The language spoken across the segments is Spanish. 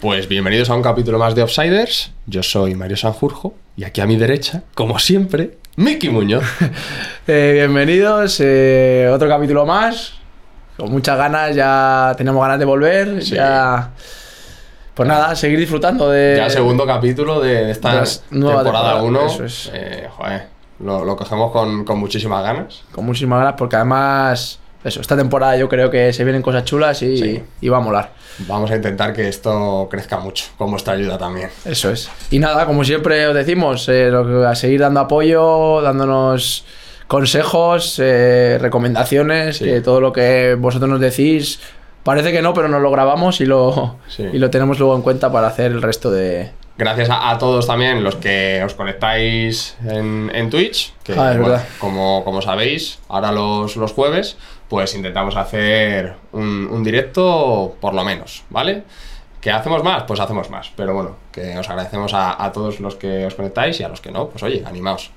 Pues bienvenidos a un capítulo más de Offsiders. Yo soy Mario Sanjurjo y aquí a mi derecha, como siempre, Miki Muñoz. Eh, bienvenidos, eh, otro capítulo más. Con muchas ganas, ya tenemos ganas de volver. Sí. Ya. Pues nada, seguir disfrutando de. Ya segundo capítulo de esta de temporada temporada, 1. eso es. joder, lo, lo cogemos con, con muchísimas ganas. Con muchísimas ganas, porque además. Eso, esta temporada yo creo que se vienen cosas chulas y, Sí. y va a molar. Vamos a intentar que esto crezca mucho, con vuestra ayuda también. Eso es. Y nada, como siempre os decimos, eh, lo que- a seguir dando apoyo, dándonos consejos, eh, recomendaciones, Sí. todo lo que vosotros nos decís. Parece que no, pero nos lo grabamos y lo, Sí. y lo tenemos luego en cuenta para hacer el resto de, Gracias a, a todos también los que os conectáis en, en Twitch, que Ah, es bueno, verdad. como, como sabéis, ahora los, los jueves, pues intentamos hacer un, directo por lo menos, ¿vale? ¿Que hacemos más? Pues hacemos más, pero bueno, que os agradecemos a, a todos los que os conectáis y a los que no, pues oye, animaos.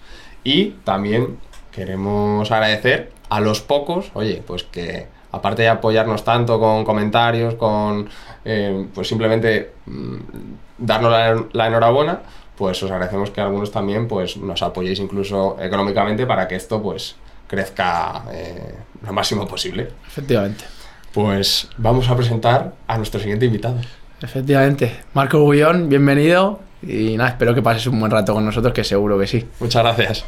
Y también queremos agradecer a los pocos, oye, pues que aparte de apoyarnos tanto con comentarios, con eh, pues simplemente mm, darnos la, la enhorabuena, pues os agradecemos que algunos también pues nos apoyéis incluso económicamente para que esto pues crezca eh, lo máximo posible. Efectivamente. Pues vamos a presentar a nuestro siguiente invitado. Efectivamente. Marco Bullón, bienvenido. Y nada, espero que pases un buen rato con nosotros, que seguro que sí. Muchas gracias.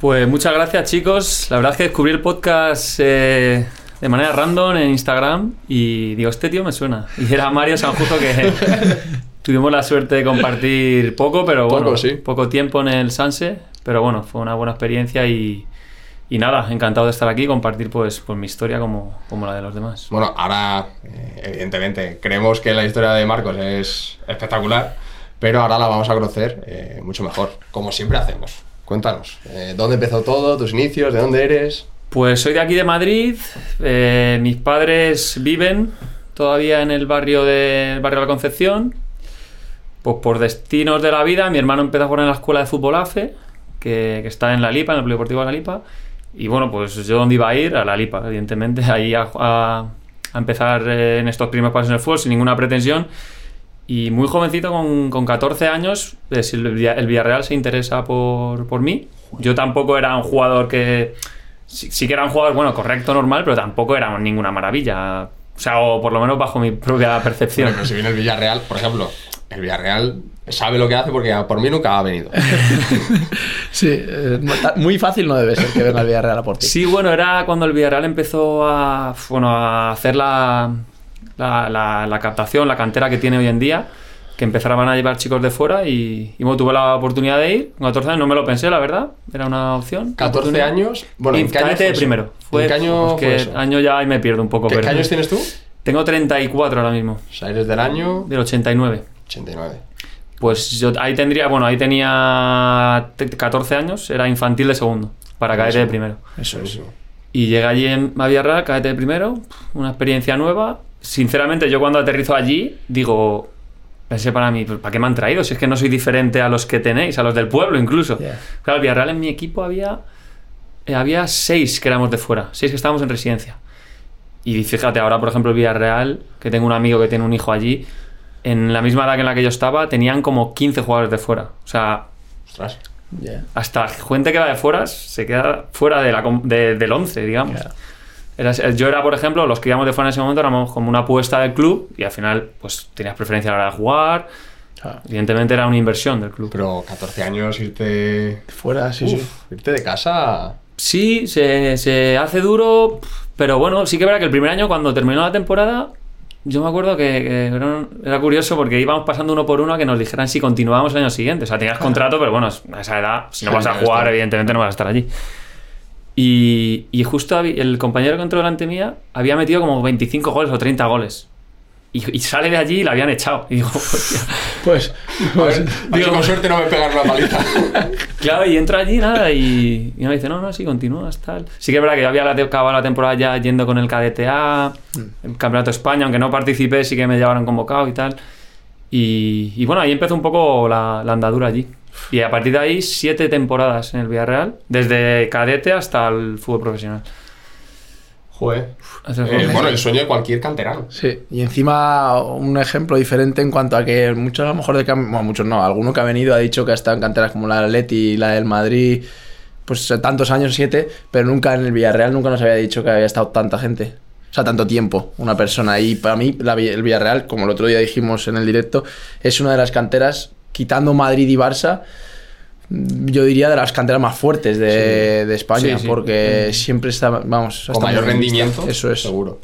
Pues muchas gracias chicos. La verdad es que descubrí el podcast eh, de manera random en Instagram y digo, este tío me suena. Y era Mario Sanjusto que tuvimos la suerte de compartir poco, pero Poco, bueno, sí. poco tiempo en el Sanse. Pero bueno, fue una buena experiencia y, y nada, encantado de estar aquí y compartir pues, pues mi historia como, como la de los demás. Bueno, ahora, eh, evidentemente, creemos que la historia de Marcos es espectacular, pero ahora la vamos a conocer eh, mucho mejor, como siempre hacemos. Cuéntanos, eh, ¿dónde empezó todo? ¿Tus inicios? ¿De dónde eres? Pues soy de aquí de Madrid. eh, mis padres viven todavía en el barrio de, el barrio de la Concepción. Pues por destinos de la vida, mi hermano empezó a jugar en la escuela de fútbol AFE, que, que está en La Lipa, en el Polideportivo de La Lipa. Y bueno, pues yo dónde iba a ir, a La Lipa, evidentemente, ahí a, a- a empezar eh, en estos primeros pasos en el fútbol sin ninguna pretensión. Y muy jovencito, con, con 14 años, si el, el Villarreal se interesa por, por mí. Yo tampoco era un jugador que... Sí, sí que era un jugador, bueno, correcto, normal, pero tampoco era ninguna maravilla. O sea, o por lo menos bajo mi propia percepción. Bueno, pero si viene el Villarreal, por ejemplo, el Villarreal sabe lo que hace porque por mí nunca ha venido. Sí, eh, muy fácil no debe ser que venga el Villarreal a por ti. Sí, bueno, era cuando el Villarreal empezó a, bueno, a hacer la, la, la- la captación, la cantera que tiene hoy en día, que empezaban a llevar chicos de fuera y, y bueno, tuve la oportunidad de ir. Con 14 años no me lo pensé, la verdad, era una opción. 14 oportunidad. años. Bueno, Y ¿en qué año fue primero. Fue, ¿En qué año es fue que eso? año ya ahí me pierdo un poco. ¿Qué, pero qué años tienes tú? Tengo 34 ahora mismo, O sea, eres del año del 89. 89. Pues yo ahí tendría, bueno, ahí tenía te- 14 años, era infantil de segundo, para cadete de primero. Eso es. Eso. Y llegué allí en a Villarreal, cadete de primero, una experiencia nueva. Sinceramente, yo cuando aterrizo allí, digo, pensé para mí, ¿para qué me han traído? Si es que no soy diferente a los que tenéis, a los del pueblo incluso. Yeah. Claro, el Villarreal en mi equipo había, eh, había seis que éramos de fuera, seis que estábamos en residencia. Y fíjate, ahora por ejemplo el Villarreal, que tengo un amigo que tiene un hijo allí, en la misma edad que en la que yo estaba, tenían como 15 jugadores de fuera. O sea, Ostras. Yeah. hasta gente que va de fuera se queda fuera de la, de- del 11, digamos. Ya. Era- yo era, por ejemplo, los que íbamos de fuera en ese momento éramos como una apuesta del club y al final, pues tenías preferencia a la hora de jugar. Ah, Evidentemente era una inversión del club. Pero 14 años irte. fuera, sí, sí. Uf, Irte de casa. Sí, se, se hace duro, pero bueno, sí que es verdad que el primer año, cuando terminó la temporada, yo me acuerdo que, que era, curioso porque íbamos pasando uno por uno a que nos dijeran si continuábamos el año siguiente. O sea, tenías contrato, pero bueno, a esa edad, si no vas a jugar, evidentemente no vas a estar allí. Y, y justo el compañero que entró delante mía había metido como 25 goles o 30 goles. Y, y sale de allí y la habían echado. Y digo, hostia. Pues, A pues ver, a ver si con suerte no me pegan una paliza. Claro, y entra allí nada y, y me dice, no, no, sí, continúas, tal. Sí que es verdad que yo había la- acabado la temporada ya yendo con el KDTA, el Campeonato España, aunque no participé, sí que me llevaron convocado y tal. Y, y bueno, ahí empezó un poco la, la andadura allí. Y a partir de ahí, siete temporadas en el Villarreal, desde cadete hasta el fútbol profesional. Joder. Eh, bueno, el sueño de cualquier canterano. Sí, y encima un ejemplo diferente en cuanto a que muchos a lo mejor de que han- bueno, muchos no, alguno que ha venido ha dicho que ha estado en canteras como la del Atleti y la del Madrid, pues tantos años, siete, pero nunca en el Villarreal nunca nos había dicho que había estado tanta gente. O sea, tanto tiempo, una persona. Y para mí, la el Villarreal, como el otro día dijimos en el directo, es una de las canteras, quitando Madrid y Barça, yo diría de las canteras más fuertes de, de España, Sí, sí. porque siempre está, vamos, Con mayor rendimiento. Eso es. Seguro.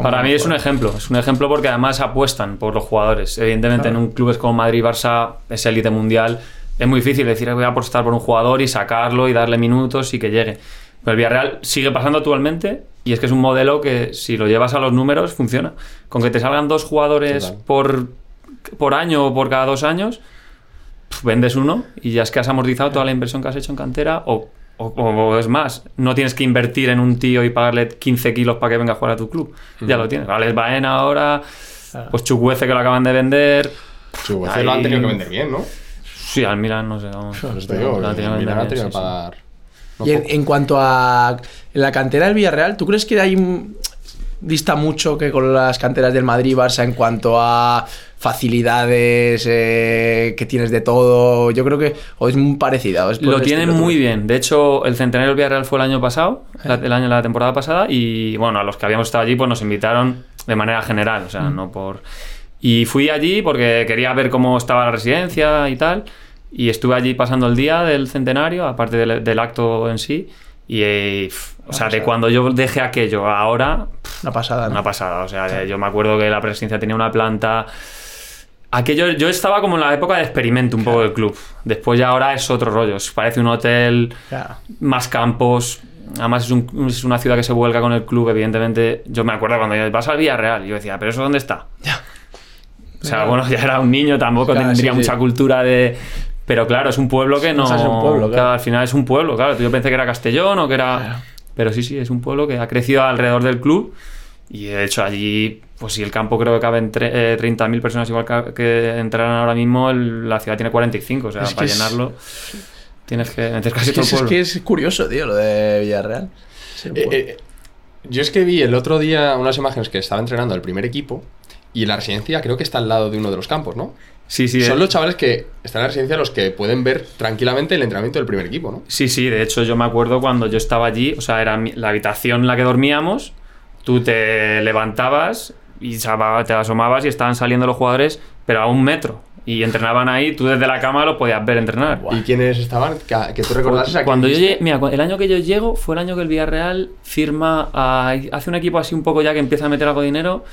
Para mí es un ejemplo, es un ejemplo porque además apuestan por los jugadores. Evidentemente Claro. en un clubes como Madrid y Barça es élite mundial, es muy difícil decir voy a apostar por un jugador y sacarlo y darle minutos y que llegue. Pero el Villarreal sigue pasando actualmente y es que es un modelo que si lo llevas a los números funciona. Con que te salgan dos jugadores por, por año o por cada dos años, vendes uno y ya es que has amortizado toda la inversión que has hecho en cantera o, o- o es más, no tienes que invertir en un tío y pagarle 15 kilos para que venga a jugar a tu club. Ya lo tienes. Vale, Baena ahora, pues Chukwueze que lo acaban de vender. Pues lo han tenido que vender bien, ¿no? Sí, al Milan no sé, vamos. Te digo, Lo han tenido que vender bien, sí, sí. no Y en, cuanto a la cantera del Villarreal, ¿tú crees que hay un- dista mucho que con las canteras del Madrid Barça en cuanto a facilidades eh, que tienes de todo? Yo creo que o es muy parecida. o es por Lo tienen estilo, ¿tú muy bien. De hecho, el centenario del Villarreal fue el año pasado, la, el año, la temporada pasada, y bueno, a los que habíamos estado allí, pues nos invitaron de manera general, o sea, no por. Y fui allí porque quería ver cómo estaba la residencia y tal. Y estuve allí pasando el día del centenario, aparte del, del acto en sí. Y, eh, o sea, de cuando yo dejé aquello a ahora, Una pasada. ¿no? Una pasada, o sea, yo me acuerdo que la presidencia tenía una planta. Aquello, yo estaba como en la época de experimento un poco del club. Después ya ahora es otro rollo. Parece un hotel, Claro. más campos. Además es, un- es una ciudad que se vuelca con el club, evidentemente. Yo me acuerdo cuando yo- vas al Villarreal yo decía, ¿pero eso dónde está? O sea, bueno, ya era un niño, tampoco Claro, tendría sí, sí. mucha cultura de... Pero claro, es un pueblo que no... Ser un pueblo, claro. al final es un pueblo, claro. Yo pensé que era Castellón o que era... Claro. Pero sí, sí, es un pueblo que ha crecido alrededor del club y de hecho allí, pues si el campo creo que caben eh, 30.000 personas igual que, que entraran ahora mismo, el- la ciudad tiene 45, o sea, Es para es- llenarlo tienes que meter casi Es todo el es, es pueblo. que es curioso, tío, lo de Villarreal. Sí, Eh, pues. eh, yo es que vi el otro día unas imágenes que estaba entrenando el primer equipo y la residencia creo que está al lado de uno de los campos, ¿no? Sí, sí, Son eh, los chavales que están en la residencia los que pueden ver tranquilamente el entrenamiento del primer equipo, ¿no? sí, sí, de hecho yo me acuerdo cuando yo estaba allí, o sea, era mi- la habitación en la que dormíamos, tú te levantabas y te asomabas y estaban saliendo los jugadores, pero a un metro. Y entrenaban ahí, tú desde la cama los podías ver entrenar. ¿Y quiénes estaban? Que, que tú recordases a quién Cuando yo llegué, mira, el año que yo llego fue el año que el Villarreal firma a, hace un equipo así un poco ya que empieza a meter algo de dinero.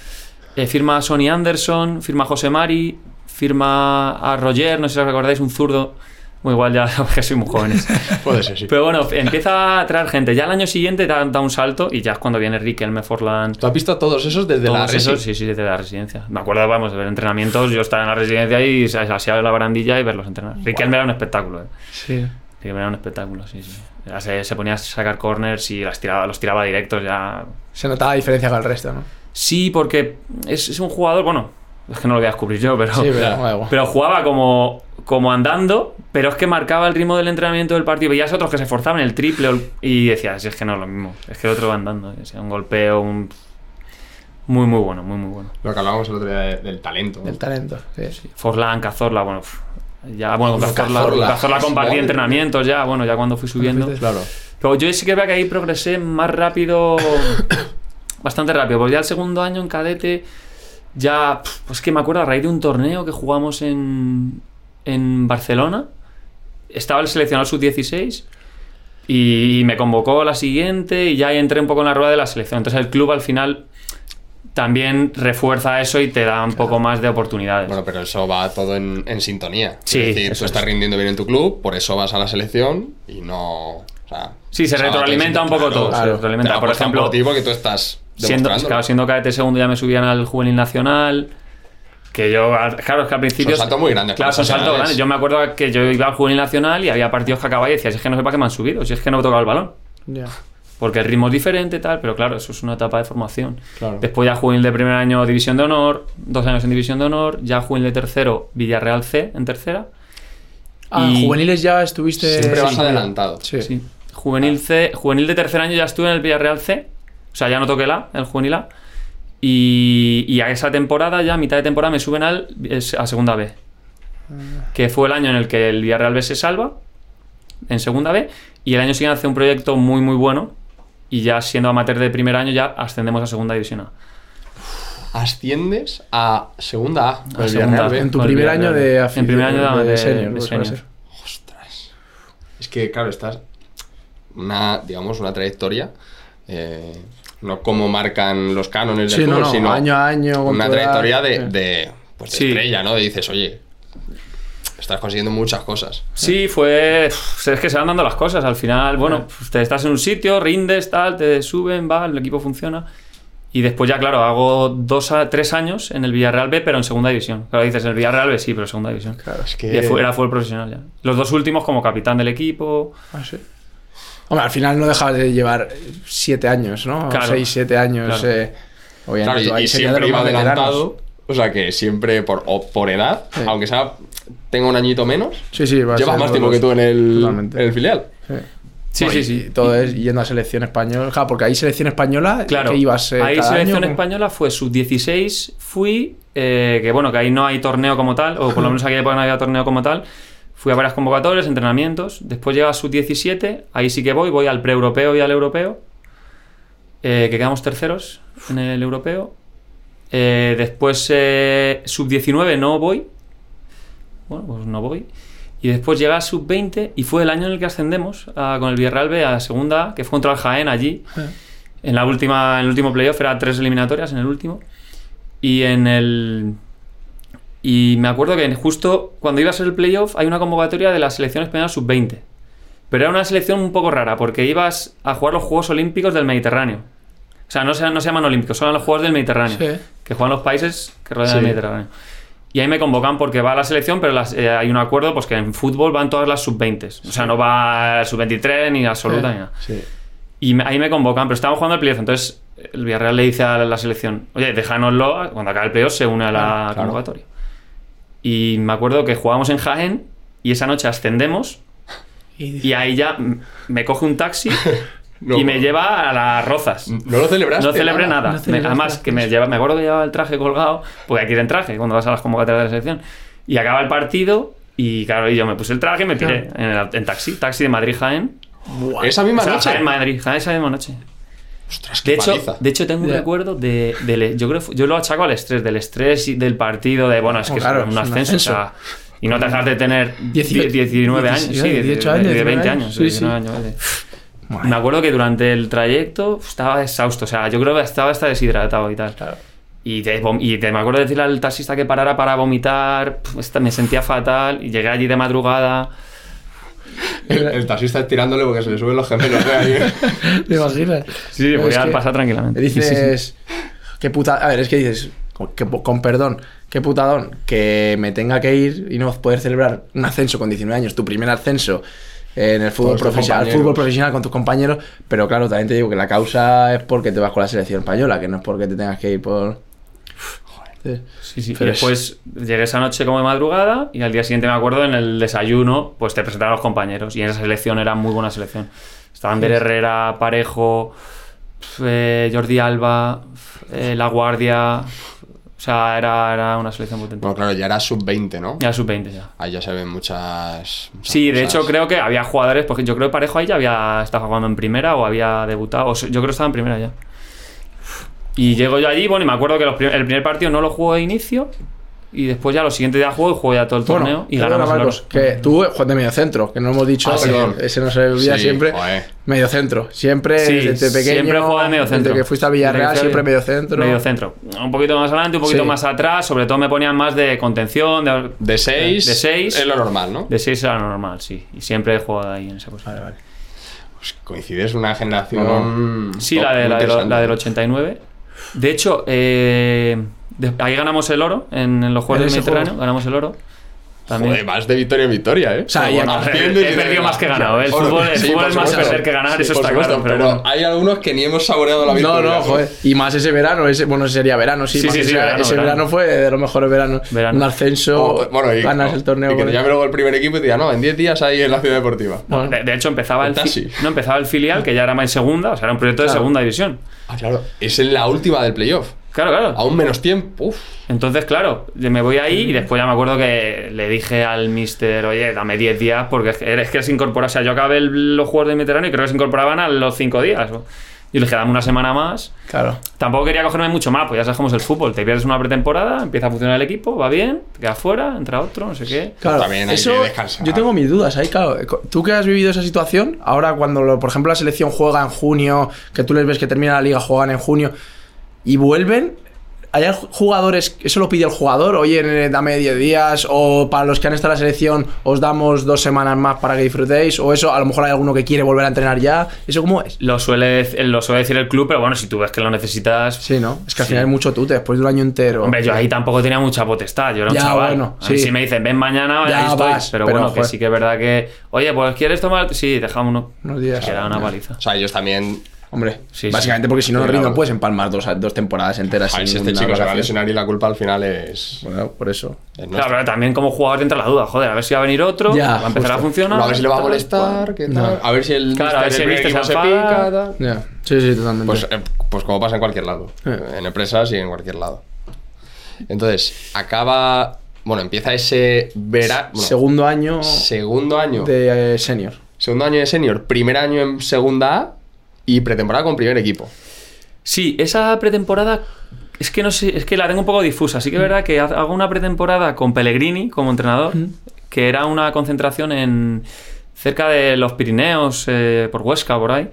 eh, firma a Sonny Anderson, firma a José Mari, firma a Roger, no sé si os recordáis, un zurdo. Muy igual ya, porque soy muy jóvenes. Puede ser, sí. Pero bueno, empieza a traer gente. Ya el año siguiente da, da un salto y ya es cuando viene Riquelme, Forlán. ¿Tú has visto a todos esos desde la todos resi? esos, sí, sí, desde la residencia. Me acuerdo, vamos, de ver entrenamientos. Yo estaba en la residencia y se la barandilla y verlos entrenar. Riquelme era un espectáculo, eh. Sí. Era un espectáculo, sí, sí. Ya se, se ponía a sacar corners y las tiraba, los tiraba directos ya. Se notaba la diferencia con el resto, ¿no? Sí, porque es, es un jugador, bueno, es que no lo voy a descubrir yo, pero, Sí, pero pero jugaba como, como andando, pero es que marcaba el ritmo del entrenamiento del partido. Veías otros que se esforzaban el triple el- y decías, si es que no es lo mismo, es que el otro va andando, un golpeo, un... Muy, muy bueno, muy, muy bueno. Lo que hablábamos el otro día de- del talento. Del talento. Sí. Forlán, Cazorla, bueno, pf, ya, bueno, Cazorla, Cazorla. Cazorla compartí entrenamientos ya, bueno, ya cuando fui subiendo. Claro. Pero yo sí que veo que ahí progresé más rápido, bastante rápido, porque ya el segundo año en cadete, ya, pues que me acuerdo a raíz de un torneo que jugamos en, en Barcelona, estaba el seleccionado sub-16 y me convocó a la siguiente y ya entré un poco en la rueda de la selección. Entonces el club al final también refuerza eso y te da un poco más de oportunidades. Bueno, pero eso va todo en, en sintonía. Sí, es decir, eso tú estás es. rindiendo bien en tu club, por eso vas a la selección y no. O sea, Sí, se o sea, retroalimenta un poco todo, se retroalimenta. Por ejemplo, por ti porque tú estás siendo, claro, siendo cadete segundo ya me subían al juvenil nacional. Que yo, claro, es que al principio. Son saltos muy grandes, Claro, son saltos profesionales. grandes. Yo me acuerdo que yo iba al juvenil nacional y había partidos que acababa y decía, si es que no sé para qué me han subido, si es que no he tocado el balón. Porque el ritmo es diferente, tal, pero claro, eso es una etapa de formación. Claro. Después ya juvenil de primer año, división de honor, dos años en división de honor, ya juvenil de tercero, Villarreal C en tercera. Ah, Y- juveniles ya estuviste. Siempre vas Sí. adelantado. Sí. Sí. Juvenil C, juvenil de tercer año ya estuve en el Villarreal C. O sea, ya no toqué la, el juvenil A. Y, y a esa temporada, ya a mitad de temporada, me suben al, es- a segunda B. Que fue el año en el que el Villarreal B se salva, en segunda B. Y el año siguiente hace un proyecto muy, muy bueno. Y ya siendo amateur de primer año, ya ascendemos a segunda división A. Asciendes a segunda A. A El segunda B. En tu primer Villarreal año B. de En afición. primer año de- de- senior, de pues. Ostras. Es que, claro, estás. Una, digamos, una trayectoria. eh, no como marcan los cánones del Sí, fútbol, no, sino año a año, una trayectoria de, pues, de Sí. estrella, ¿no? De dices, oye, estás consiguiendo muchas cosas. Sí, fue. Es que se van dando las cosas. Al final, bueno, pues te estás en un sitio, rindes, tal, te suben, va, el equipo funciona. Y después ya, claro, hago dos a tres años en el Villarreal B, pero en segunda división. Claro, dices, el Villarreal B sí, pero segunda división. Claro, es Y fue- era fútbol profesional ya. Los dos últimos como capitán del equipo. Ah, sí. Hombre, al final no dejabas de llevar siete años, ¿no? Claro. Seis, siete años. Claro. eh, obviamente, Claro, tú y, ahí y siempre iba adelantado. O sea que siempre por, o por edad, Sí. aunque sea tenga un añito menos, Sí, sí, va a llevas más tiempo que tú en el, Totalmente. en el filial. Sí. Sí, sí, todo es yendo a selección española. Claro, porque ahí selección española, Claro, que ibas eh, ahí cada selección año? española fue sub-16, fui, eh, que bueno, que ahí no hay torneo como tal, o por lo menos aquí no había torneo como tal. Fui a varias convocatorias, entrenamientos. Después llega a sub-17, ahí sí que voy, voy al pre-europeo y al europeo, eh, que quedamos terceros en el europeo. Eh, después eh, sub-19 no voy, bueno, pues no voy. Y después llega a sub-20 y fue el año en el que ascendemos a- con el Villarreal B a segunda, que fue contra el Jaén allí. En la última, en el último playoff era tres eliminatorias en el último. Y en el. Y me acuerdo que justo cuando iba a ser el playoff hay una convocatoria de la selección española sub-20. Pero era una selección un poco rara porque ibas a jugar los Juegos Olímpicos del Mediterráneo. O sea, no se, no se llaman olímpicos, son los Juegos del Mediterráneo. Sí. Que juegan los países que rodean Sí. el Mediterráneo. Y ahí me convocan porque va a la selección, pero las- eh, hay un acuerdo pues que en fútbol van todas las sub-20. O sea, no va sub-23 ni absoluta Sí. ni nada. Sí. Y me- ahí me convocan, pero estábamos jugando el playoff. Entonces el Villarreal le dice a la selección, oye, déjanoslo, cuando acabe el playoff se une a la Claro, claro. Y me acuerdo que jugábamos en Jaén y esa noche ascendemos Y- y ahí ya me coge un taxi No, y me lleva a las rozas. No lo celebraste. No celebré nada. No Me- además, que me, lleva, me acuerdo que llevaba el traje colgado, porque hay que ir en traje cuando vas a las convocatorias de la selección. Y acaba el partido y claro, y yo me puse el traje y me tiré en, el- en taxi. Taxi de Madrid-Jaén. Esa misma O sea, noche. Jaén-Madrid, Jaén esa misma noche. Ostras, qué De hecho, paliza. de hecho, tengo un recuerdo de, del- yo creo yo lo achaco al estrés, del estrés y del partido, de bueno, es que Oh, claro, es un es un ascenso, o sea, y no te dejas de tener Dieci- 10 19 años, sí, de- 18 de, años, de 20 19 años, años, sí, 19 años, de- Me acuerdo que durante el trayecto estaba exhausto, o sea, yo creo que estaba hasta deshidratado y tal. Claro. Y, te, y te- me acuerdo de decirle al taxista que parara para vomitar, me sentía fatal y llegué allí de madrugada. El, el taxista estirándole porque se le suben los gemelos. ¿eh? Ahí. ¿Te imaginas? Sí, es que pasar tranquilamente. Dices, qué puta. A ver, es que dices, con, que- con perdón, qué putadón que me tenga que ir y no poder celebrar un ascenso con 19 años, tu primer ascenso en el fútbol profesional, fútbol profesional con tus compañeros, pero claro, también te digo que la causa es porque te vas con la selección española, que no es porque te tengas que ir por. Sí. Sí, sí. Pero y después llegué esa noche como de madrugada y al día siguiente me acuerdo en el desayuno, pues te presentaron a los compañeros. Y en esa selección era muy buena selección. Estaban Ander Herrera, Parejo, eh, Jordi Alba, eh, La Guardia. O sea, era, era una selección potente. Bueno, claro, ya era sub-20, ¿no? Ya sub-20 ya. Ahí ya se ven muchas. muchas Sí, de hecho creo que había jugadores, porque yo creo que Parejo ahí ya había estado jugando en primera o había debutado, o yo creo que estaba en primera ya. Y llego yo allí, bueno, y me acuerdo que los prim- el primer partido no lo juego de inicio, y después ya los siguientes días juego y juego ya todo el torneo Bueno, y perdona, ganamos. Marcos, que tú juegas de medio centro, que no hemos dicho, Ah, sí. ese no se olvida Sí, siempre. joder. Medio centro, siempre Sí, desde pequeño. siempre juego de medio centro. Desde que fuiste a Villarreal, Desde siempre fui- medio centro. Medio centro. Un poquito más adelante, un poquito Sí. más atrás. Sobre todo me ponían más de contención, de, De 6 De seis. es lo normal, ¿no? de 6 era lo normal, sí. Y siempre he jugado ahí en esa posición. Vale, vale. Pues coincides una generación. Sí, la, de, la, de la del 89. De hecho, eh, de- ahí ganamos el oro en, en los Juegos del Mediterráneo. juego. Ganamos el oro. También. Joder, vas de victoria en victoria, ¿eh? O sea, bueno, he- haciendo y he perdido más que ganado, ¿eh? El fútbol- el fútbol es más perder que ganar, eso por está supuesto, claro, pero Pero bueno. hay algunos que ni hemos saboreado la No, victoria. no, joder. Y más ese verano, ese, bueno, ese sería verano, sí. Sí, más sí, ese, sí, verano, ese verano. verano. fue de los mejores veranos. Verano. Un ascenso, O, bueno, y, ganas no, el torneo. Y que te el- llame luego el primer equipo y te diga, no, en 10 días ahí en la ciudad deportiva. Bueno, De, de hecho, empezaba el, fi- taxi. no, empezaba el filial, que ya era más en segunda, o sea, era un proyecto de segunda división. Ah, claro. Es en la última del playoff. Claro, claro. Aún menos tiempo. Uf. Entonces, claro, yo me voy ahí y después ya me acuerdo que le dije al mister, oye, dame 10 días porque es que, se incorpora. O sea, yo acabé el- los juegos de Mediterráneo y creo que se incorporaban a los 5 días. Y le dije, dame una semana más. claro. Tampoco quería cogerme mucho más, pues ya sabes cómo es el fútbol. Te pierdes una pretemporada, empieza a funcionar el equipo, va bien, te quedas fuera, entra otro, no sé qué. Claro, También hay eso, que descansar. Yo tengo mis dudas ahí, claro. Tú que has vivido esa situación, ahora cuando, lo- por ejemplo, la selección juega en junio, que tú les ves que termina la liga, juegan en junio, y vuelven, ¿hay jugadores, eso lo pide el jugador, oye, dame 10 días, o para los que han estado en la selección, os damos dos semanas más para que disfrutéis, o eso, a lo mejor hay alguno que quiere volver a entrenar ya, ¿eso cómo es? Lo suele, lo suele decir el club, pero bueno, si tú ves que lo necesitas. Sí, ¿no? Es que al Sí. final hay mucho tute, después de un año entero. Hombre, yo ahí tampoco tenía mucha potestad, yo era un Ya, chaval. bueno, sí. si me dicen, ven mañana, Ya ahí estoy. vas, pero, pero, bueno, que joder. sí que es verdad que, oye, pues ¿quieres tomar? Sí, dejámonos. Unos días. Que era una paliza. O sea, ellos también. Hombre, Sí, básicamente porque si no, no puedes empalmar dos, dos temporadas enteras. A ver si sin este chico se va a lesionar y la culpa al final es. Bueno, por eso. es Claro, pero también como jugador entra la duda, joder, a ver si va a venir otro, Ya, va a empezar justo. a funcionar. a ver si le va a molestar, qué No. tal. A ver si el. Claro, a ver si el se se pica. tal. Ya. Sí, sí, totalmente. Pues, eh, pues como pasa en cualquier lado. Eh. En empresas y en cualquier lado. Entonces, acaba. Bueno, empieza ese verano. Segundo año segundo año. de eh, senior. Segundo año de senior, primer año en segunda A y pretemporada con primer equipo. Sí, esa pretemporada es que no sé, es que la tengo un poco difusa. Sí que es verdad que ha- hago una pretemporada con Pellegrini como entrenador, que era una concentración en cerca de los Pirineos, eh, por Huesca, por ahí.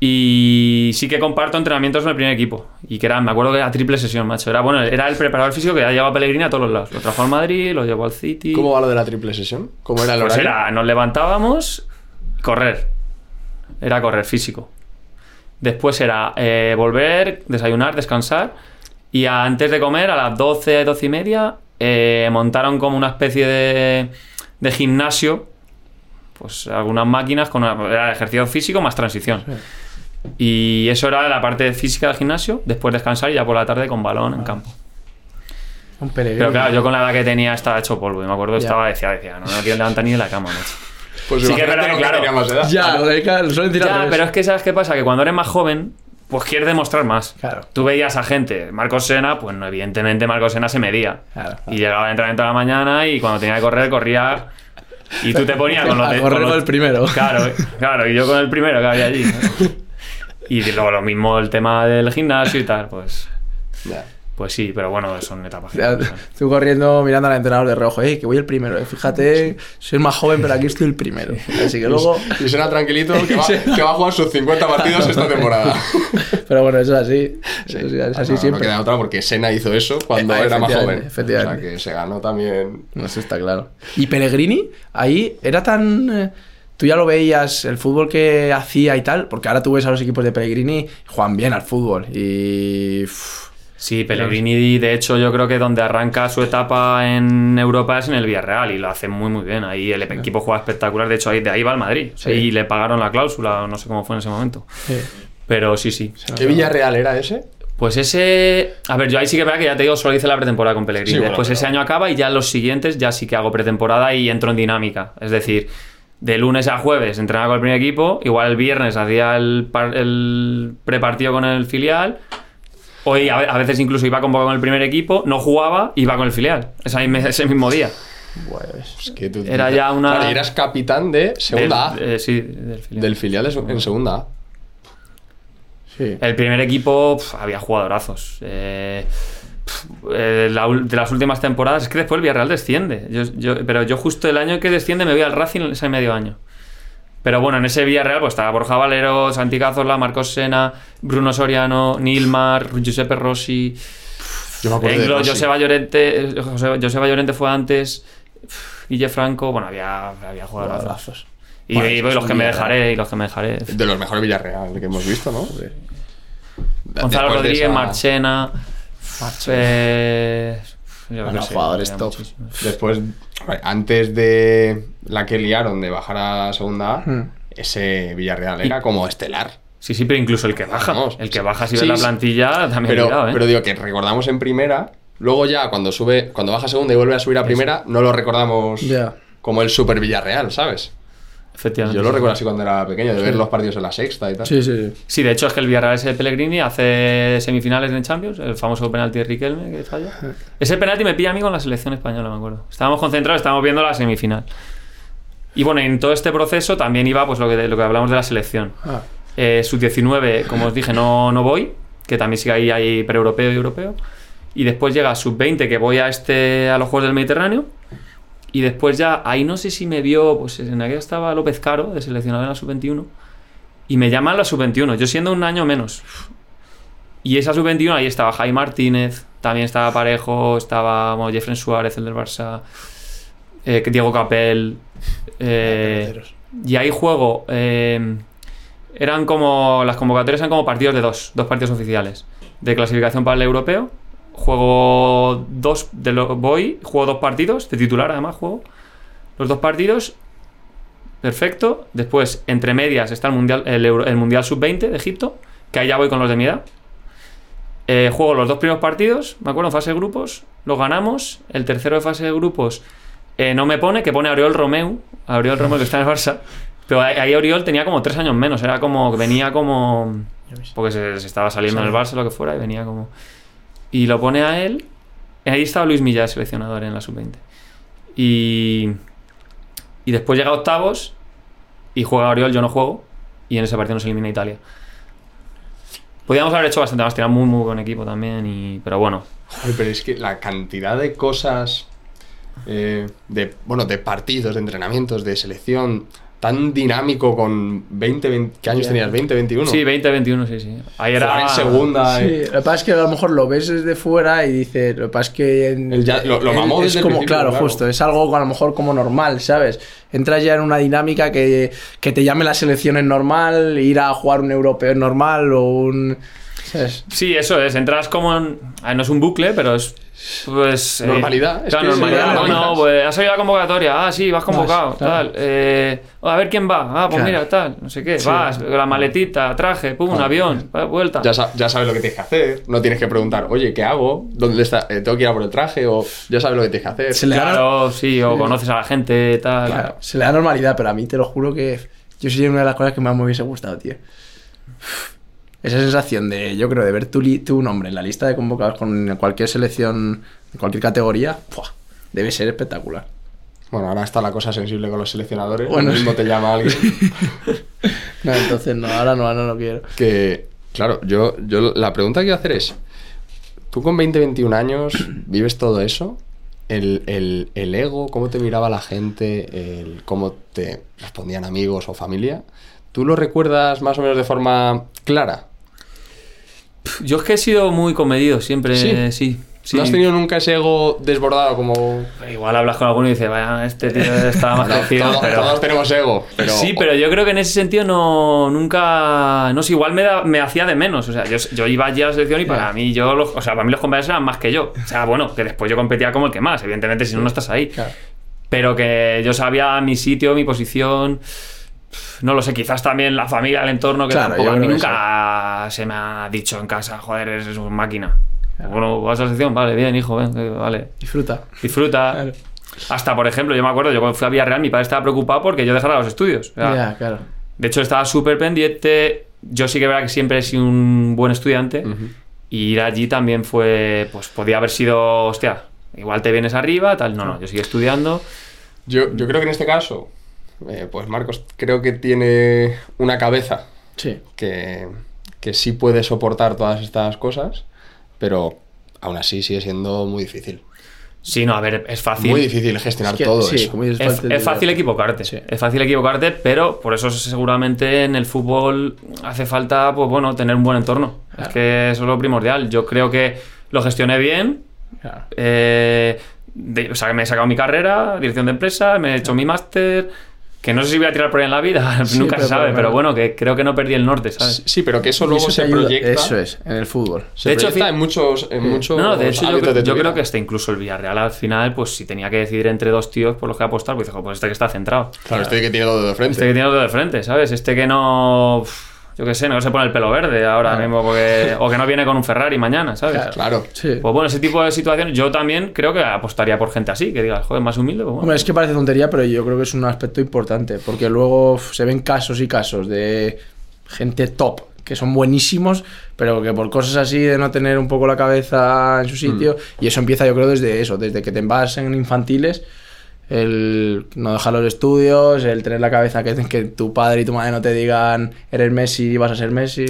Y sí que comparto entrenamientos con el primer equipo. Y que era, me acuerdo que era triple sesión, macho. Era bueno, era el preparador físico que ya llevaba a Pellegrini a todos los lados. Lo trajo al Madrid, lo llevó al City. ¿Cómo va lo de la triple sesión? ¿Cómo era el Pues horario? era, nos levantábamos, correr. Era correr físico. Después era eh, volver, desayunar, descansar. Y antes de comer, a las 12, 12 y media, eh, montaron como una especie de, de gimnasio. Pues algunas máquinas con una- era ejercicio físico más transición. Y eso era la parte física del gimnasio. Después descansar y ya por la tarde con balón en campo. Un peregrino. Pero claro, yo con la edad que tenía estaba hecho polvo. Y me acuerdo, Ya. estaba, decía, decía, no me quiero levantar ni de la cama, macho. Pues Sí que es imagínate verdad lo que, claro. tenía más edad. Ya, lo de que lo suelen tirar Ya, pero es que ¿sabes qué pasa? Que cuando eres más joven, pues quieres demostrar más. Claro. Tú veías a gente, Marcos Sena, pues no, evidentemente Marcos Sena se medía. Claro. Y llegaba al entrenamiento de la mañana y cuando tenía que correr, corría. Y tú te ponías con los A de- correr con los- con el primero. Claro, claro, y yo con el primero que había allí. ¿no? Y luego lo mismo el tema del gimnasio y tal, pues. Ya. Pues sí, pero bueno, son etapas. Ya, Tú corriendo mirando al entrenador de rojo, eh, que voy el primero, eh, fíjate, soy el más joven, pero aquí estoy el primero. Así que luego. Y suena tranquilito que va, que va a jugar sus 50 partidos esta temporada. Pero bueno, eso es así. Eso es así No, siempre. No queda otra porque Sena hizo eso cuando Eh, era más joven. efectivamente. O sea que se ganó también. No, Eso está claro. Y Pellegrini, ahí era tan. eh, Tú ya lo veías, el fútbol que hacía y tal, porque ahora tú ves a los equipos de Pellegrini, juegan bien al fútbol. Y. Sí, Pellegrini, de hecho, yo creo que donde arranca su etapa en Europa es en el Villarreal y lo hace muy, muy bien. Ahí el equipo juega espectacular. De hecho, ahí, de ahí va el Madrid. Sí. Y le pagaron la cláusula, no sé cómo fue en ese momento. sí. Pero sí, sí. ¿Qué Villarreal era ese? Pues ese. A ver, yo ahí sí que vea que ya te digo, solo hice la pretemporada con Pellegrini. Sí, bueno, Después pero- ese año acaba y ya los siguientes ya sí que hago pretemporada y entro en dinámica. Es decir, de lunes a jueves entrenaba con el primer equipo, igual el viernes hacía el, par- el prepartido con el filial. Hoy a ve- a veces incluso iba convocado con el primer equipo, no jugaba, iba con el filial. Ese, mismo- ese mismo día. Pues, Es que tú- Era ya una- Claro, y eras capitán de segunda A. Del- eh, sí, del filial. Del filial es- en segunda A. sí. El primer equipo pf, había jugadorazos. Eh, eh, la ul- de las últimas temporadas, es que después el Villarreal desciende. Yo, yo- pero yo justo el año que desciende me voy al Racing ese medio año. Pero bueno, en ese Villarreal pues estaba Borja Valero, Santi Cazorla, Marcos Sena, Bruno Soriano, Nilmar, Giuseppe Rossi, Yo me acuerdo de Englo, Rossi. Joseba Llorente, Joseba Llorente fue antes, Guille Franco, bueno, había, había jugadores. Y, Bueno, y los que me dejaré, y los que me dejaré. De los mejores Villarreal que hemos visto, ¿no? De- Gonzalo de Rodríguez, esa- Marchena. eh, qué Bueno, sé, jugadores top. Después, antes de la que liaron de bajar a segunda A, Hmm. ese Villarreal era como estelar. Sí, sí, pero incluso el que baja. Vamos. El que baja, si Sí, ves la plantilla, también Pero, ¿eh? pero digo que recordamos en primera, luego ya cuando sube, cuando baja a segunda y vuelve a subir a primera, no lo recordamos Ya. como el super Villarreal, ¿sabes? Efectivamente. Yo lo sí. recuerdo así cuando era pequeño, de ver los partidos en la sexta y tal. Sí, sí, sí. Sí, de hecho es que el Villarreal ese de Pellegrini hace semifinales en Champions, el famoso penalti de Riquelme que falla. Ese penalti me pilla a mí con la selección española, me acuerdo. Estábamos concentrados, estábamos viendo la semifinal. Y bueno, en todo este proceso también iba pues lo que, lo que hablamos de la selección. Ah, Eh, Sub-19, como os dije, no, no voy, que también sigue ahí, ahí pre-europeo y europeo. Y después llega Sub-20, que voy a, este, a los Juegos del Mediterráneo. Y después ya, ahí no sé si me vio, pues en aquella estaba López Caro, de seleccionador en la Sub-21. Y me llaman la Sub-21, yo siendo un año menos. Y esa Sub-21, ahí estaba Jaime Martínez, también estaba Parejo, estaba bueno, Jeffrey Suárez, el del Barça, eh, Diego Capel. eh, y ahí juego. eh, eran como. Las convocatorias eran como partidos de dos, dos partidos oficiales. De clasificación para el europeo. Juego dos. De lo, voy, juego dos partidos. De titular, además, juego. Los dos partidos. Perfecto. Después, entre medias, está el Mundial, el, Euro- el mundial Sub-20 de Egipto. Que ahí ya voy con los de mi edad. Eh, juego los dos primeros partidos, me acuerdo, en fase de grupos. Los ganamos. El tercero de fase de grupos eh, no me pone, que pone Oriol Romeu. Oriol Romeu, que está en el Barça. Pero ahí, Oriol tenía como tres años menos. Era como venía como. Porque se, se estaba saliendo en el Barça, lo que fuera, y venía como. Y lo pone a él. Ahí estaba Luis Millán, seleccionador en la sub-20. Y. Y después llega a octavos. Y juega Oriol, yo no juego. Y en ese partido nos elimina Italia. Podíamos haber hecho bastante más, tenía muy, muy buen equipo también. Y, pero bueno, pero es que la cantidad de cosas, eh, de, bueno, de partidos, de entrenamientos, de selección, tan dinámico con 20, 20 ¿qué años tenías? 20, 21. Sí, 20-21, sí, sí. Ahí era. En segunda. Sí, eh, lo que pasa es que a lo mejor lo ves desde fuera y dices, lo que pasa es que en- Él ya lo- lo mamó es desde el como, claro, claro. justo, es algo a lo mejor como normal, ¿sabes? Entras ya en una dinámica que, que te llame la selección es normal, ir a jugar un europeo es normal o un... ¿sabes? Sí, eso es. Entras como en. a ver, No es un bucle, pero es. Pues. eh, Normalidad, es claro, normalidad. Bueno, normalizas. pues has oído la convocatoria. Ah, sí, vas convocado. Vas, claro. Tal. Eh, a ver quién va. Ah, pues Claro. mira, tal. No sé qué. Sí. Vas, la maletita, traje, pum, un Claro. avión, vuelta. ya, ya sabes lo que tienes que hacer. No tienes que preguntar, oye, ¿qué hago? ¿Dónde está? Eh, ¿Tengo que ir a por el traje? O ya sabes lo que tienes que hacer. Se le da- Claro, sí, o conoces a la gente, tal. Claro, se le da normalidad, pero a mí te lo juro que yo sí una de las cosas que más me hubiese gustado, tío. Esa sensación de, yo creo, de ver tu, tu nombre en la lista de convocados con cualquier selección, cualquier categoría, debe ser espectacular. Bueno, ahora está la cosa sensible con los seleccionadores. Bueno, Lo mismo sí. te llama alguien. No, entonces no, ahora no, ahora no quiero. que, claro, yo, yo la pregunta que quiero hacer es, tú con 20, 21 años vives todo eso, el, el- el ego, cómo te miraba la gente, el cómo te respondían amigos o familia, ¿tú lo recuerdas más o menos de forma clara? Yo es que he sido muy comedido siempre, Sí. sí. sí, sí. ¿No has tenido nunca ese ego desbordado como... Igual hablas con alguno y dices, vaya, este tío estaba más crecido, todos, pero... todos tenemos ego, pero... sí, pero yo creo que en ese sentido no nunca no sé, igual me, da- me hacía de menos, o sea, yo, yo iba allí a la selección y para mí yo los, o sea, para mí los compañeros eran más que yo. O sea, bueno, que después yo competía como el que más, evidentemente si no no estás ahí. Claro. Pero que yo sabía mi sitio, mi posición. No lo sé, quizás también la familia, el entorno, que Claro, tampoco a mí nunca se me ha dicho en casa, joder, eres una máquina. Bueno, vas a la selección, vale, bien, hijo, ven, eh, vale. Disfruta. Disfruta. Claro. Hasta, por ejemplo, yo me acuerdo, yo cuando fui a Villarreal, mi padre estaba preocupado porque yo dejara los estudios. O sea, Ya, claro. de hecho, estaba súper pendiente. Yo sí que verdad que siempre he sido un buen estudiante. Y ir allí también fue, pues podía haber sido, hostia, igual te vienes arriba, tal. No, no, yo sigo estudiando. Yo, yo creo que en este caso, eh, pues Marcos creo que tiene una cabeza Sí. que, que sí puede soportar todas estas cosas, pero aún así sigue siendo muy difícil. Sí, no, a ver, es fácil. Muy difícil gestionar Es que, todo sí, eso. Es, fácil es equivocarte, Sí. es fácil equivocarte, pero por eso seguramente en el fútbol hace falta, pues bueno, tener un buen entorno. Claro. Es que eso es lo primordial. Yo creo que lo gestioné bien, Claro. eh, de- o sea, que me he sacado mi carrera, dirección de empresa, me he hecho mi máster, que no sé si voy a tirar por ahí en la vida, Sí, nunca se sabe, pero- pero bueno, que creo que no perdí el norte, ¿sabes? Sí, pero que eso luego eso se proyecta. Eso es, en el fútbol. Se De hecho, fi- en muchos, en muchos No, no, de hecho yo, creo- de tu yo creo vida. que hasta incluso el Villarreal al final, pues si tenía que decidir entre dos tíos por los que apostar, pues dijo, pues este que está centrado. Claro, este que tiene todo de frente. Este que tiene todo de frente, ¿sabes? Este que no. Yo qué sé, no se pone el pelo verde ahora mismo, porque, o que no viene con un Ferrari mañana, ¿sabes? Claro. Claro. Sí. Pues bueno, ese tipo de situaciones yo también creo que apostaría por gente así, que digas, joder, más humilde, pues bueno. Hombre, es que parece tontería, pero yo creo que es un aspecto importante, porque luego se ven casos y casos de gente top, que son buenísimos, pero que por cosas así de no tener un poco la cabeza en su sitio, y eso empieza yo creo desde eso, desde que te vas en infantiles, el no dejar los estudios, el tener la cabeza que, que tu padre y tu madre no te digan eres Messi y vas a ser Messi.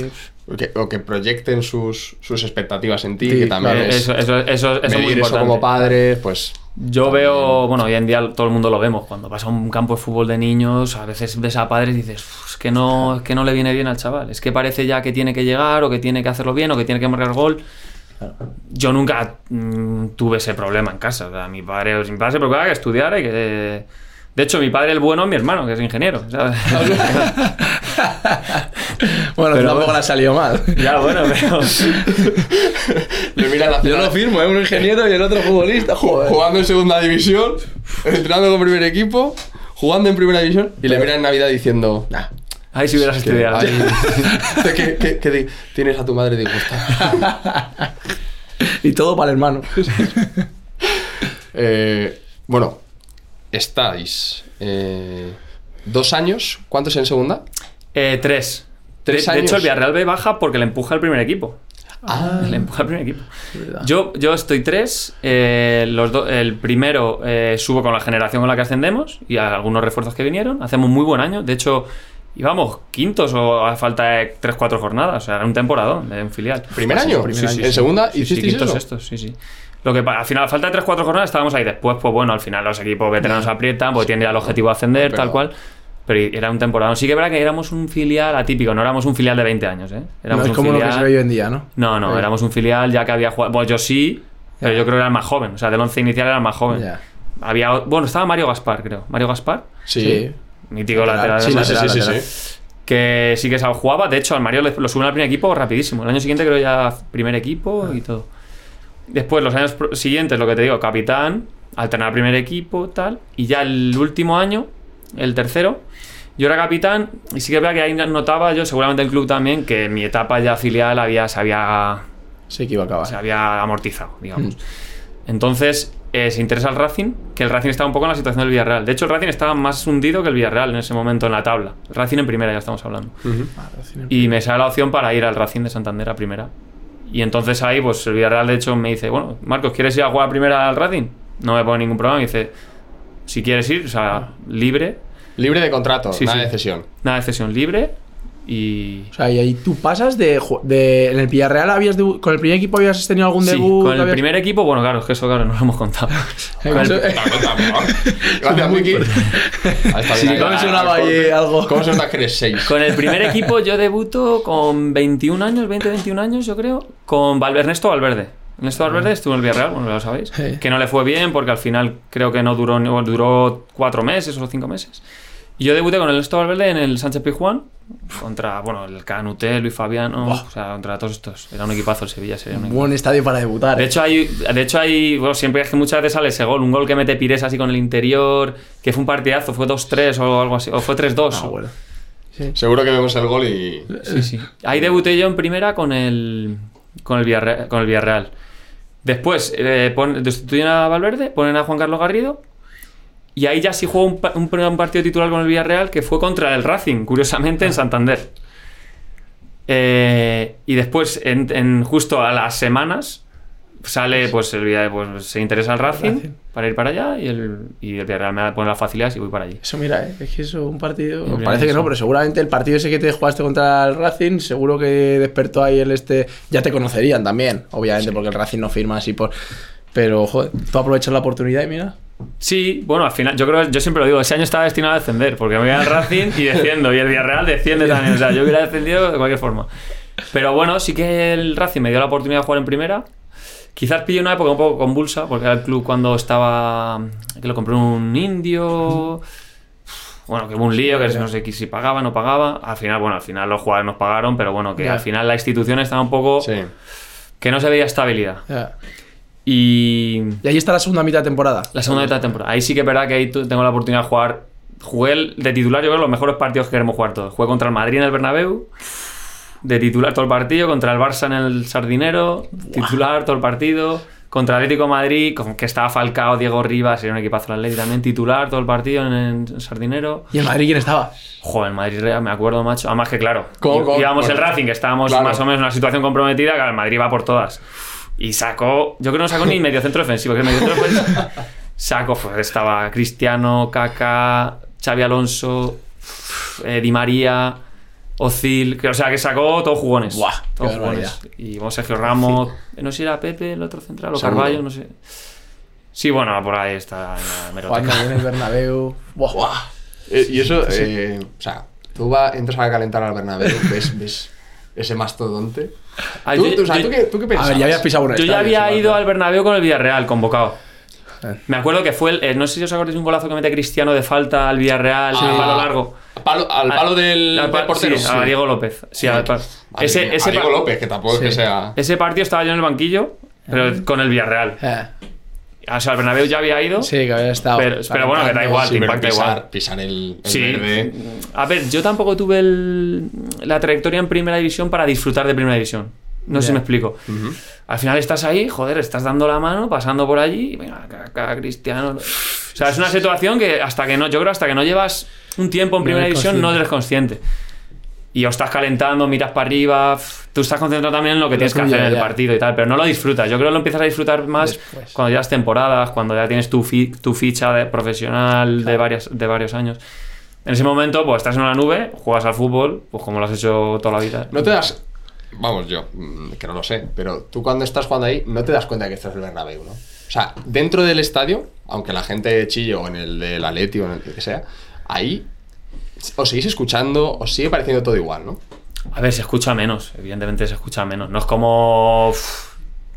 O que, o que proyecten sus, sus expectativas en ti, Sí, que también claro, es eso, eso, eso, eso es muy importante. como padre, pues... Yo veo, bueno, hoy en día todo el mundo lo vemos. Cuando vas a un campo de fútbol de niños, a veces ves a padres y dices, "Uf, es que no, es que no le viene bien al chaval. Es que parece ya que tiene que llegar, o que tiene que hacerlo bien, o que tiene que marcar gol. Yo nunca mm, tuve ese problema en casa. O sea, mi padre, mi padre se preocupaba que estudiara y que. De hecho, mi padre el bueno es mi hermano, que es ingeniero. ¿sabes? Bueno, Pero tampoco le ha salido mal. ya, bueno, pero. Mira Yo lo firmo, es un ingeniero y el otro futbolista, joder. jugando en segunda división, entrenando con primer equipo, jugando en primera división, y le miran en Navidad diciendo, nah, Ay, si hubieras estudiado. que- que- que tienes a tu madre disgusta. Y todo para el hermano. Eh, bueno, estáis eh, dos años, ¿cuántos en segunda? Eh, tres. Tres de, de años. hecho, el Villarreal B baja porque le empuja al primer equipo. Ah. Le empuja al primer equipo. Yo, yo estoy tres. eh, los do- el primero eh, subo con la generación con la que ascendemos y a algunos refuerzos que vinieron. Hacemos muy buen año. De hecho, íbamos quintos o a falta de 3-4 jornadas. O sea, era un temporadón de un filial. ¿Primer año? primer Sí, año, ¿En sí. segunda Sí, hicisteis eso? estos, sí, sí. Lo que al final, a falta de 3-4 jornadas estábamos ahí. Después, pues bueno, al final los equipos veteranos aprietan porque tienen ya el objetivo de ascender, Pero- tal cual. Pero era un temporada. Sí que es verdad que éramos un filial atípico, no éramos un filial de 20 años, ¿eh? No Éramos es un como lo que se ve hoy en día, ¿no? No, no, éramos un filial ya que había jugado. Bueno, yo sí, pero yo creo que era el más joven. O sea, del once inicial era el más joven. Ya. Había, bueno, estaba Mario Gaspar, creo. Mario Gaspar, Sí. Mítico Lateral, lateral. sí, además, Sí, sí, sí, lateral. Que sí que se jugaba. De hecho, al Mario lo suben al primer equipo rapidísimo. El año siguiente creo ya primer equipo y todo. Después, los años siguientes, lo que te digo, capitán, alternar primer equipo, tal. Y ya el último año, el tercero, yo era capitán y sí que es verdad que ahí notaba yo, seguramente el club también, que mi etapa ya filial había, se había Sí que iba a acabar. se había amortizado, digamos. Entonces, eh, se interesa el Racing, que el Racing estaba un poco en la situación del Villarreal. De hecho, el Racing estaba más hundido que el Villarreal en ese momento en la tabla. El Racing en primera, ya estamos hablando. Y me sale la opción para ir al Racing de Santander a primera. Y entonces ahí, pues el Villarreal, de hecho, me dice, bueno, Marcos, ¿quieres ir a jugar a primera al Racing? No me pone ningún problema. Me dice, si quieres ir, o sea, libre, Libre de contrato, Sí, nada sí. de cesión. nada de cesión libre. Y O sea, y ahí tú pasas de, de en el Villarreal habías debu- con el primer equipo habías tenido algún sí, debut. con el habías- primer equipo, bueno, claro, es que eso, claro, no lo hemos contado. Con el- Gracias, Miki. Sí, ¿cómo ahí, sonaba algo? ¿Cómo se nota que eres 6? Con el primer equipo yo debuto con 21 años, 20, 21 años, yo creo, con Val- Ernesto Valverde. Ernesto Valverde estuvo en el Villarreal, bueno, ya lo sabéis. Sí. Que no le fue bien porque al final creo que no duró, no, duró cuatro meses o cinco meses. Y yo debuté con Ernesto Valverde en el Sánchez Pizjuán contra, bueno, el Canuté, Luis Fabiano, o sea, contra todos estos. Era un equipazo el Sevilla, sería un equipazo. Buen estadio para debutar. De ¿eh? hecho, hay, de hecho hay bueno, siempre es que muchas veces sale ese gol, un gol que mete Pires así con el interior, que fue un partidazo, fue 2-3 o algo así, o fue 3-2. Ah, bueno. Seguro que vemos el gol y. Sí, sí. Ahí debuté yo en primera con el, con el, Villarreal, con el Villarreal. Después eh, pon- destituyen a Valverde, ponen a Juan Carlos Garrido. Y ahí ya sí jugó un, un, un partido titular con el Villarreal que fue contra el Racing, curiosamente en Santander. Eh, y después, en, en justo a las semanas, sale, pues, el Villarreal, pues se interesa el Racing, Racing. para ir para allá y el, y el Villarreal me pone las facilidades y voy para allí. Eso mira, ¿eh? es que eso un partido... Mira Parece que eso. no, pero seguramente el partido ese que te jugaste contra el Racing, seguro que despertó ahí el este... Ya te conocerían también, obviamente, porque el Racing no firma así por... Pero, joder, tú aprovechas la oportunidad y mira... Sí, bueno, al final, yo creo, yo siempre lo digo, ese año estaba destinado a descender, porque me voy al Racing y desciendo, y el Villarreal desciende también, o sea, yo hubiera descendido de cualquier forma. Pero bueno, sí que el Racing me dio la oportunidad de jugar en primera. Quizás pillé una época un poco convulsa, porque era el club cuando estaba. que lo compró un indio. Bueno, que hubo un lío, que no sé si pagaba, no pagaba. Al final, bueno, al final los jugadores nos pagaron, pero bueno, que Ya. al final la institución estaba un poco. Sí. que no se veía estabilidad. Ya. Y. Y ahí está la segunda mitad de temporada. La segunda mitad de temporada. Ahí sí que es verdad que ahí tengo la oportunidad de jugar. Jugué el- de titular, yo creo, los mejores partidos que queremos jugar todos. Jugué contra el Madrid en el Bernabéu. De titular todo el partido. Contra el Barça en el Sardinero. Titular todo el partido. Contra el Atlético de Madrid, con que estaba Falcao, Diego Rivas, era un equipazo el Atlético también. Titular todo el partido en el Sardinero. ¿Y en Madrid quién estaba? Joder, el Madrid Real, me acuerdo, macho. Además que, claro, ¿Cómo, cómo? íbamos el Racing, que estábamos claro. más o menos en una situación comprometida, que el Madrid va por todas. Y sacó, yo creo que no sacó ni medio centro defensivo, que medio centro defensivo sacó, pues estaba Cristiano, Kaká, Xavi Alonso, eh, Di María, Ozil, que, o sea, que sacó todos jugones. Buah, todos jugones. Y bueno, Sergio Ramos, eh, no sé si era Pepe, el otro central, o Seguro. Carballo, no sé. Sí, bueno, por ahí está en la en el Bernabéu. Buah. Eh, y eso, eh, o sea, tú va, entras a calentar al Bernabéu, ves, ves ese mastodonte. Ah, ¿Tú, yo- o sea, yo- ¿tú qué, tú qué A pensabas? ver, ya habías pisado una Yo ya había ido al Bernabéu con el Villarreal convocado. Eh. Me acuerdo que fue el. eh, no sé si os acordáis de un golazo que mete Cristiano de falta al Villarreal, Ah, a palo largo. Palo- al palo del, Al pa- del portero. sí, a Diego López. Sí, al Madre ese, a Diego López, que tampoco es que Sí. sea. ese partido estaba yo en el banquillo, pero con el Villarreal. Eh, O sea, el Bernabéu ya había ido. sí, que había estado. Pero- pero bueno, que da igual, Sí, te impacta pisar, igual. pisar el, el Sí. verde. A ver, yo tampoco tuve el- la trayectoria en primera división para disfrutar de primera división. No sé si me explico. Al final estás ahí, joder, estás dando la mano, pasando por allí, y venga, acá, Cristiano. O sea, es una situación que hasta que no, yo creo hasta que no llevas un tiempo en No primera eres división no consciente. eres consciente. Y o estás calentando, miras para arriba, tú estás concentrado también en lo que Lo tienes que hacer en el ya. partido y tal, pero no lo disfrutas. Yo creo que lo empiezas a disfrutar más Después. cuando llevas temporadas, cuando ya tienes tu, fi- tu ficha de profesional de, varias, de varios años. En ese momento, pues estás en una nube, juegas al fútbol, pues como lo has hecho toda la vida. No te das. Vamos, yo, mm, que no lo sé, pero tú cuando estás jugando ahí, no te das cuenta de que estás en el Bernabéu, ¿no? O sea, dentro del estadio, aunque la gente chille o en el del Atleti o en el que sea, ahí os seguís escuchando, os sigue pareciendo todo igual, ¿no? A ver, se escucha menos, evidentemente se escucha menos. No es como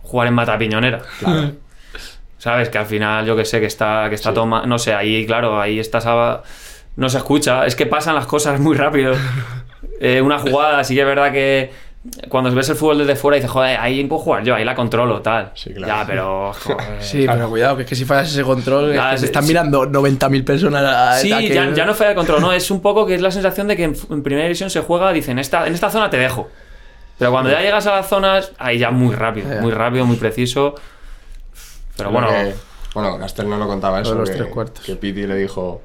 jugar en matapiñonera. Claro. ¿Sabes? Que al final, yo que sé, que está, que está Sí. toma. No sé, ahí, claro, ahí estás a- No se escucha. Es que pasan las cosas muy rápido. Eh, una jugada, sí que es verdad que cuando ves el fútbol desde fuera dices, joder, ahí puedo jugar yo, ahí la controlo, tal. Sí, claro. Ya, pero. joder. Sí, pero cuidado, que es que si fallas ese control, Ya, es que sí, te están sí. mirando 90.000 personas. a- Sí, a que- ya, ya no fue de control, no, es un poco que es la sensación de que en, en primera división se juega, dicen, en esta, en esta zona te dejo. Pero cuando ya llegas a las zonas, ahí ya muy rápido, muy rápido, muy preciso. Pero bueno, Que- bueno, Castel no lo contaba eso. Los que, tres cuartos. que Piti le dijo: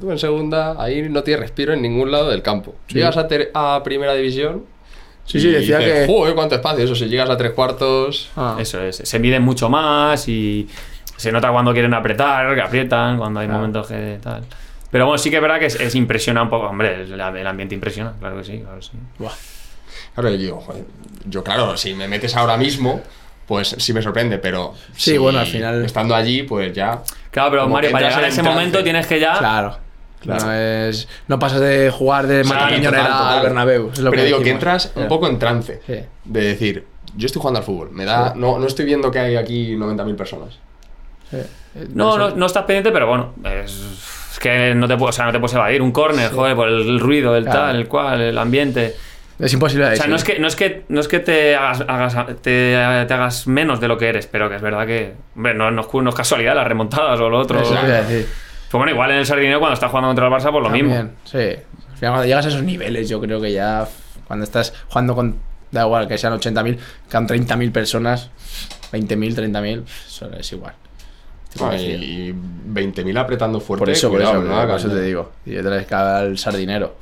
Tú en segunda, ahí no tienes respiro en ningún lado del campo. Llegas a, ter- a primera división. Sí, sí, decía dices, que- Joder, cuánto espacio. Eso, si llegas a tres cuartos. Ah. eso es, se miden mucho más y se nota cuando quieren apretar, que aprietan, cuando hay Claro. momentos que tal. Pero bueno, sí que es verdad que es, es impresiona un poco, hombre, el, el ambiente impresiona, claro que sí, claro que sí. Buah. Claro, yo digo, joder, yo claro, si me metes ahora mismo, pues sí me sorprende, pero. Sí, si bueno, al final- Estando allí, pues ya. Claro, pero Mario, para llegar a ese trance. momento tienes que ya... Claro. Claro. No, es, no pasas de jugar de matapiñonera Total, total. al Bernabéu. es lo Pero digo que entras un poco en trance. Sí. De decir, yo estoy jugando al fútbol. Me da. No, no estoy viendo que hay aquí 90.000 personas. Sí. No, no, no estás pendiente, pero bueno, es, es que no te, o sea, no te puedes evadir. Un córner, joder, por el ruido, el Claro. tal, el cual, el ambiente. Es imposible. O sea, no es que, no es que, no es que te, hagas, hagas- te, te hagas menos de lo que eres, pero que es verdad que. Hombre, no, no es, cu- no es casualidad las remontadas o lo otro. Eso decir. Pues bueno, igual en el Sardinero cuando estás jugando contra el Barça, pues lo mismo. También, Sí. Al final, cuando llegas a esos niveles, yo creo que ya. Cuando estás jugando con. Da igual que sean 80.000, que han 30.000 personas, 20.000, 30.000, eso es igual. Ah, y 20.000 apretando fuerte. Por eso, por cuidado, eso, ¿no? por eso te digo. Y yo te la al sardinero.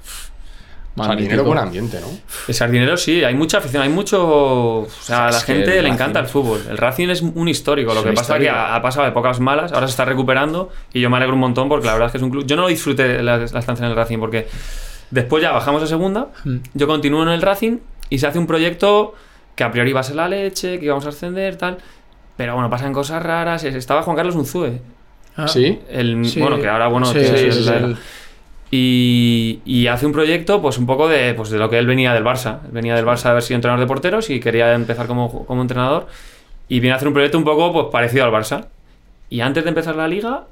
O sea, Magnífico. dinero buen ambiente, ¿no? El sardinero sí, hay mucha afición, hay mucho... O sea, a la gente le Racing- encanta el fútbol. El Racing es un histórico, lo Es que pasa es que ha, ha pasado de pocas malas, ahora se está recuperando y yo me alegro un montón porque la verdad es que es un club... Yo no disfruté la, la estancia en el Racing porque después ya bajamos a segunda, Mm. yo continúo en el Racing y se hace un proyecto que a priori va a ser la leche, que íbamos a ascender, tal... Pero bueno, pasan cosas raras. Estaba Juan Carlos Unzúe, Ah, Sí. el, sí. bueno, que ahora, bueno, Sí, el- y, y hace un proyecto, pues un poco de, pues, de lo que él venía del Barça. Él venía del Barça de haber sido entrenador de porteros y quería empezar como, como entrenador. Y viene a hacer un proyecto un poco pues, parecido al Barça. Y antes de empezar la liga,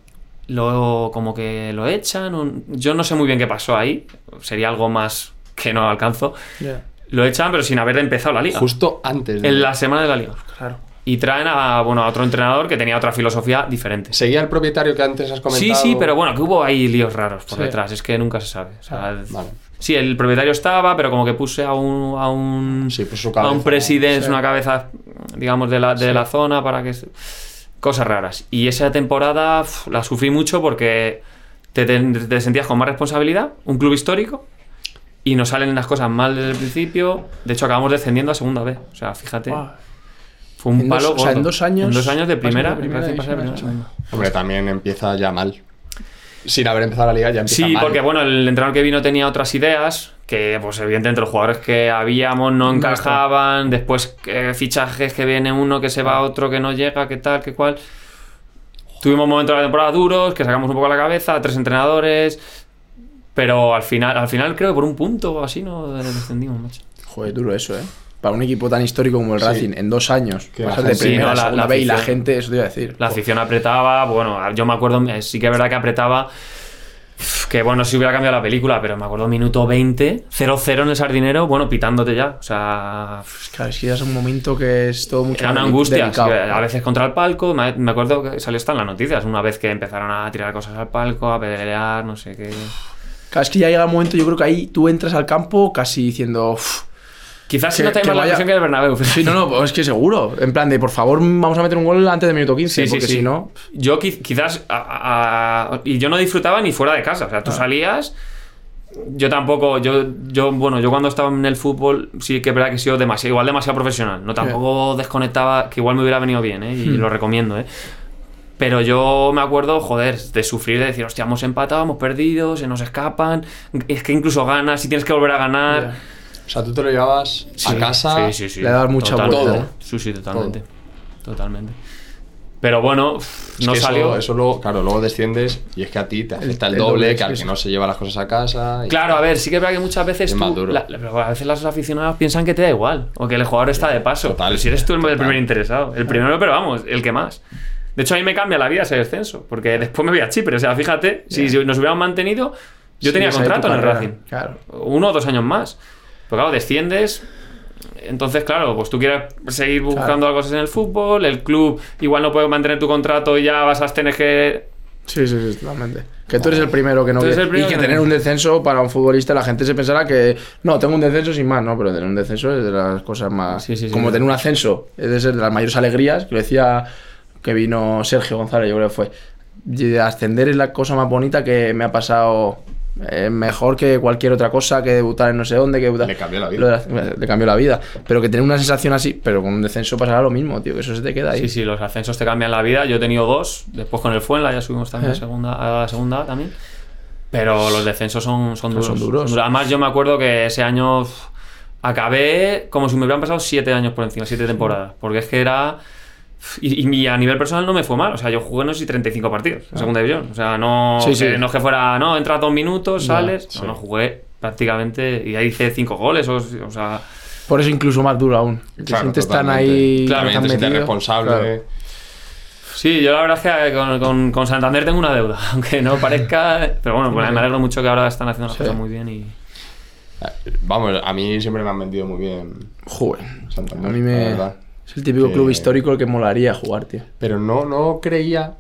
lo, como que lo echan. o- yo no sé muy bien qué pasó ahí. Sería algo más que no alcanzo. Ya. Lo echan, pero sin haber empezado la liga. Justo antes de... En la semana de la liga. Claro. Y traen a, bueno, a otro entrenador que tenía otra filosofía diferente. ¿Seguía el propietario que antes has comentado? Sí, sí, pero bueno, que hubo ahí líos raros por Sí. detrás, es que nunca se sabe. O sea, Ah, Vale. Sí, el propietario estaba, pero como que puse a un, a un, Sí, a un presidente, Sí. una cabeza, digamos, de la, de la zona para que... Cosas raras. Y esa temporada la sufrí mucho porque te, te- te sentías con más responsabilidad, un club histórico, y nos salen las cosas mal desde el principio. De hecho, acabamos descendiendo a segunda vez. O sea, fíjate. Fue un En dos- o sea, en dos años En dos años de primera. Hombre, también empieza ya mal. Sin haber empezado la liga ya empieza Sí, mal. porque bueno, el entrenador que vino tenía otras ideas, que pues evidentemente los jugadores que habíamos no No encajaban, después eh, fichajes que viene uno, que se va otro, que no llega, que tal, que cual. Tuvimos momentos de la temporada duros, que sacamos un poco la cabeza, tres entrenadores, pero al final, al final creo que por un punto o así no descendimos, macho. Joder, duro eso, ¿eh? Para un equipo tan histórico como el Sí. Racing, en dos años, Que la pasar de gente- primera Sí, no, a la- segunda la B y la gente, eso te iba a decir. La afición apretaba, bueno, yo me acuerdo, eh, sí que es verdad que apretaba, que bueno, si hubiera cambiado la película, pero me acuerdo minuto 20, 0-0 en el sardinero, bueno, pitándote ya, o sea, Claro, es que ya es un momento que es todo mucho Era una angustia, que a veces contra el palco, me acuerdo que salió hasta en las noticias, una vez que empezaron a tirar cosas al palco, a pelear, no sé qué. Claro, es que ya llega un momento, yo creo que ahí tú entras al campo casi diciendo... Quizás si Que- no te que más la presión que el Bernabéu. Sí, no, no, es que seguro. En plan de, por favor, vamos a meter un gol antes del minuto 15, Sí, porque sí. si no... Yo qui- quizás. a- a- y yo no disfrutaba ni fuera de casa. O sea, tú Ah. salías. Yo tampoco. Yo, yo, bueno, yo cuando estaba en el fútbol sí que es verdad que he sido demasiado, igual demasiado profesional. No tampoco desconectaba, que igual me hubiera venido bien, ¿eh? Y Hmm. lo recomiendo, ¿eh? Pero yo me acuerdo, joder, de sufrir, de decir, hostia, hemos empatado, hemos perdido, se nos escapan. Es que incluso ganas y tienes que volver a ganar. O sea, tú te lo llevabas a casa. Sí, sí, sí. Le das mucha Totalmente. vuelta, ¿eh? Sí, sí, totalmente. Totalmente. Pero bueno, pff, Es no que eso- salió. Eso, luego, claro, luego desciendes y es que a ti te afecta el, el doble, doble, que al que no se lleva las cosas a casa. y- Claro, a ver, sí que es verdad que muchas veces Es más tú, duro. la- a veces los aficionados piensan que te da igual, o que el jugador está de paso. Total, Pero si eres tú el, el total. primer interesado, el primero, pero vamos, el que más. De hecho, a mí me cambia la vida ese descenso, porque después me voy a Chipre. O sea, fíjate, si si nos hubiéramos mantenido, yo tenía contrato en el. Racing. Claro. Uno o dos años más. Pero claro, desciendes. Entonces, claro, pues tú quieres seguir buscando algo en el fútbol, el club igual no puede mantener tu contrato y ya vas a tener que Sí, sí, sí, totalmente. Que tú eres el primero que no eres el primero Y que tener un descenso para un futbolista, la gente se pensará que no, tengo un descenso sin más, no, pero tener un descenso es de las cosas más. Sí, sí, sí, como tener un ascenso, es de ser de las mayores alegrías, que lo decía que vino Sergio González, yo creo que fue. Y ascender es la cosa más bonita que me ha pasado. Eh, mejor que cualquier otra cosa, que debutar en no sé dónde, que debutar. Le cambió la vida. La- le cambió la vida. Pero que tener una sensación así, pero con un descenso pasará lo mismo, tío, que eso se te queda ahí. Sí, sí, los ascensos te cambian la vida. Yo he tenido dos, después con el Fuenla ya subimos también a, segunda, a la segunda también. Pero los descensos son, son duros. Son duros. Además, yo me acuerdo que ese año acabé como si me hubieran pasado siete años por encima, siete temporadas. Porque es que era. Y, y a nivel personal no me fue mal. O sea, yo jugué no sé si 35 partidos en segunda división. O sea, no, Sí, sí. que, no es que fuera, no, entras dos minutos, sales. sí. No, no, jugué prácticamente. Y ahí hice cinco goles. O, o sea. Por eso incluso más duro aún. Te Claro, sientes tan totalmente. ahí. Claro, tan te responsable. Claro. Sí, yo la verdad es que con, con- con Santander tengo una deuda, aunque no parezca. Pero bueno, pues me alegro mucho que ahora están haciendo las Sí. cosas muy bien y. Vamos, a mí siempre me han vendido muy bien Joder. Santander. A mí la me. verdad. Es el típico Que- club histórico el que molaría jugar, tío. Pero no, no creía,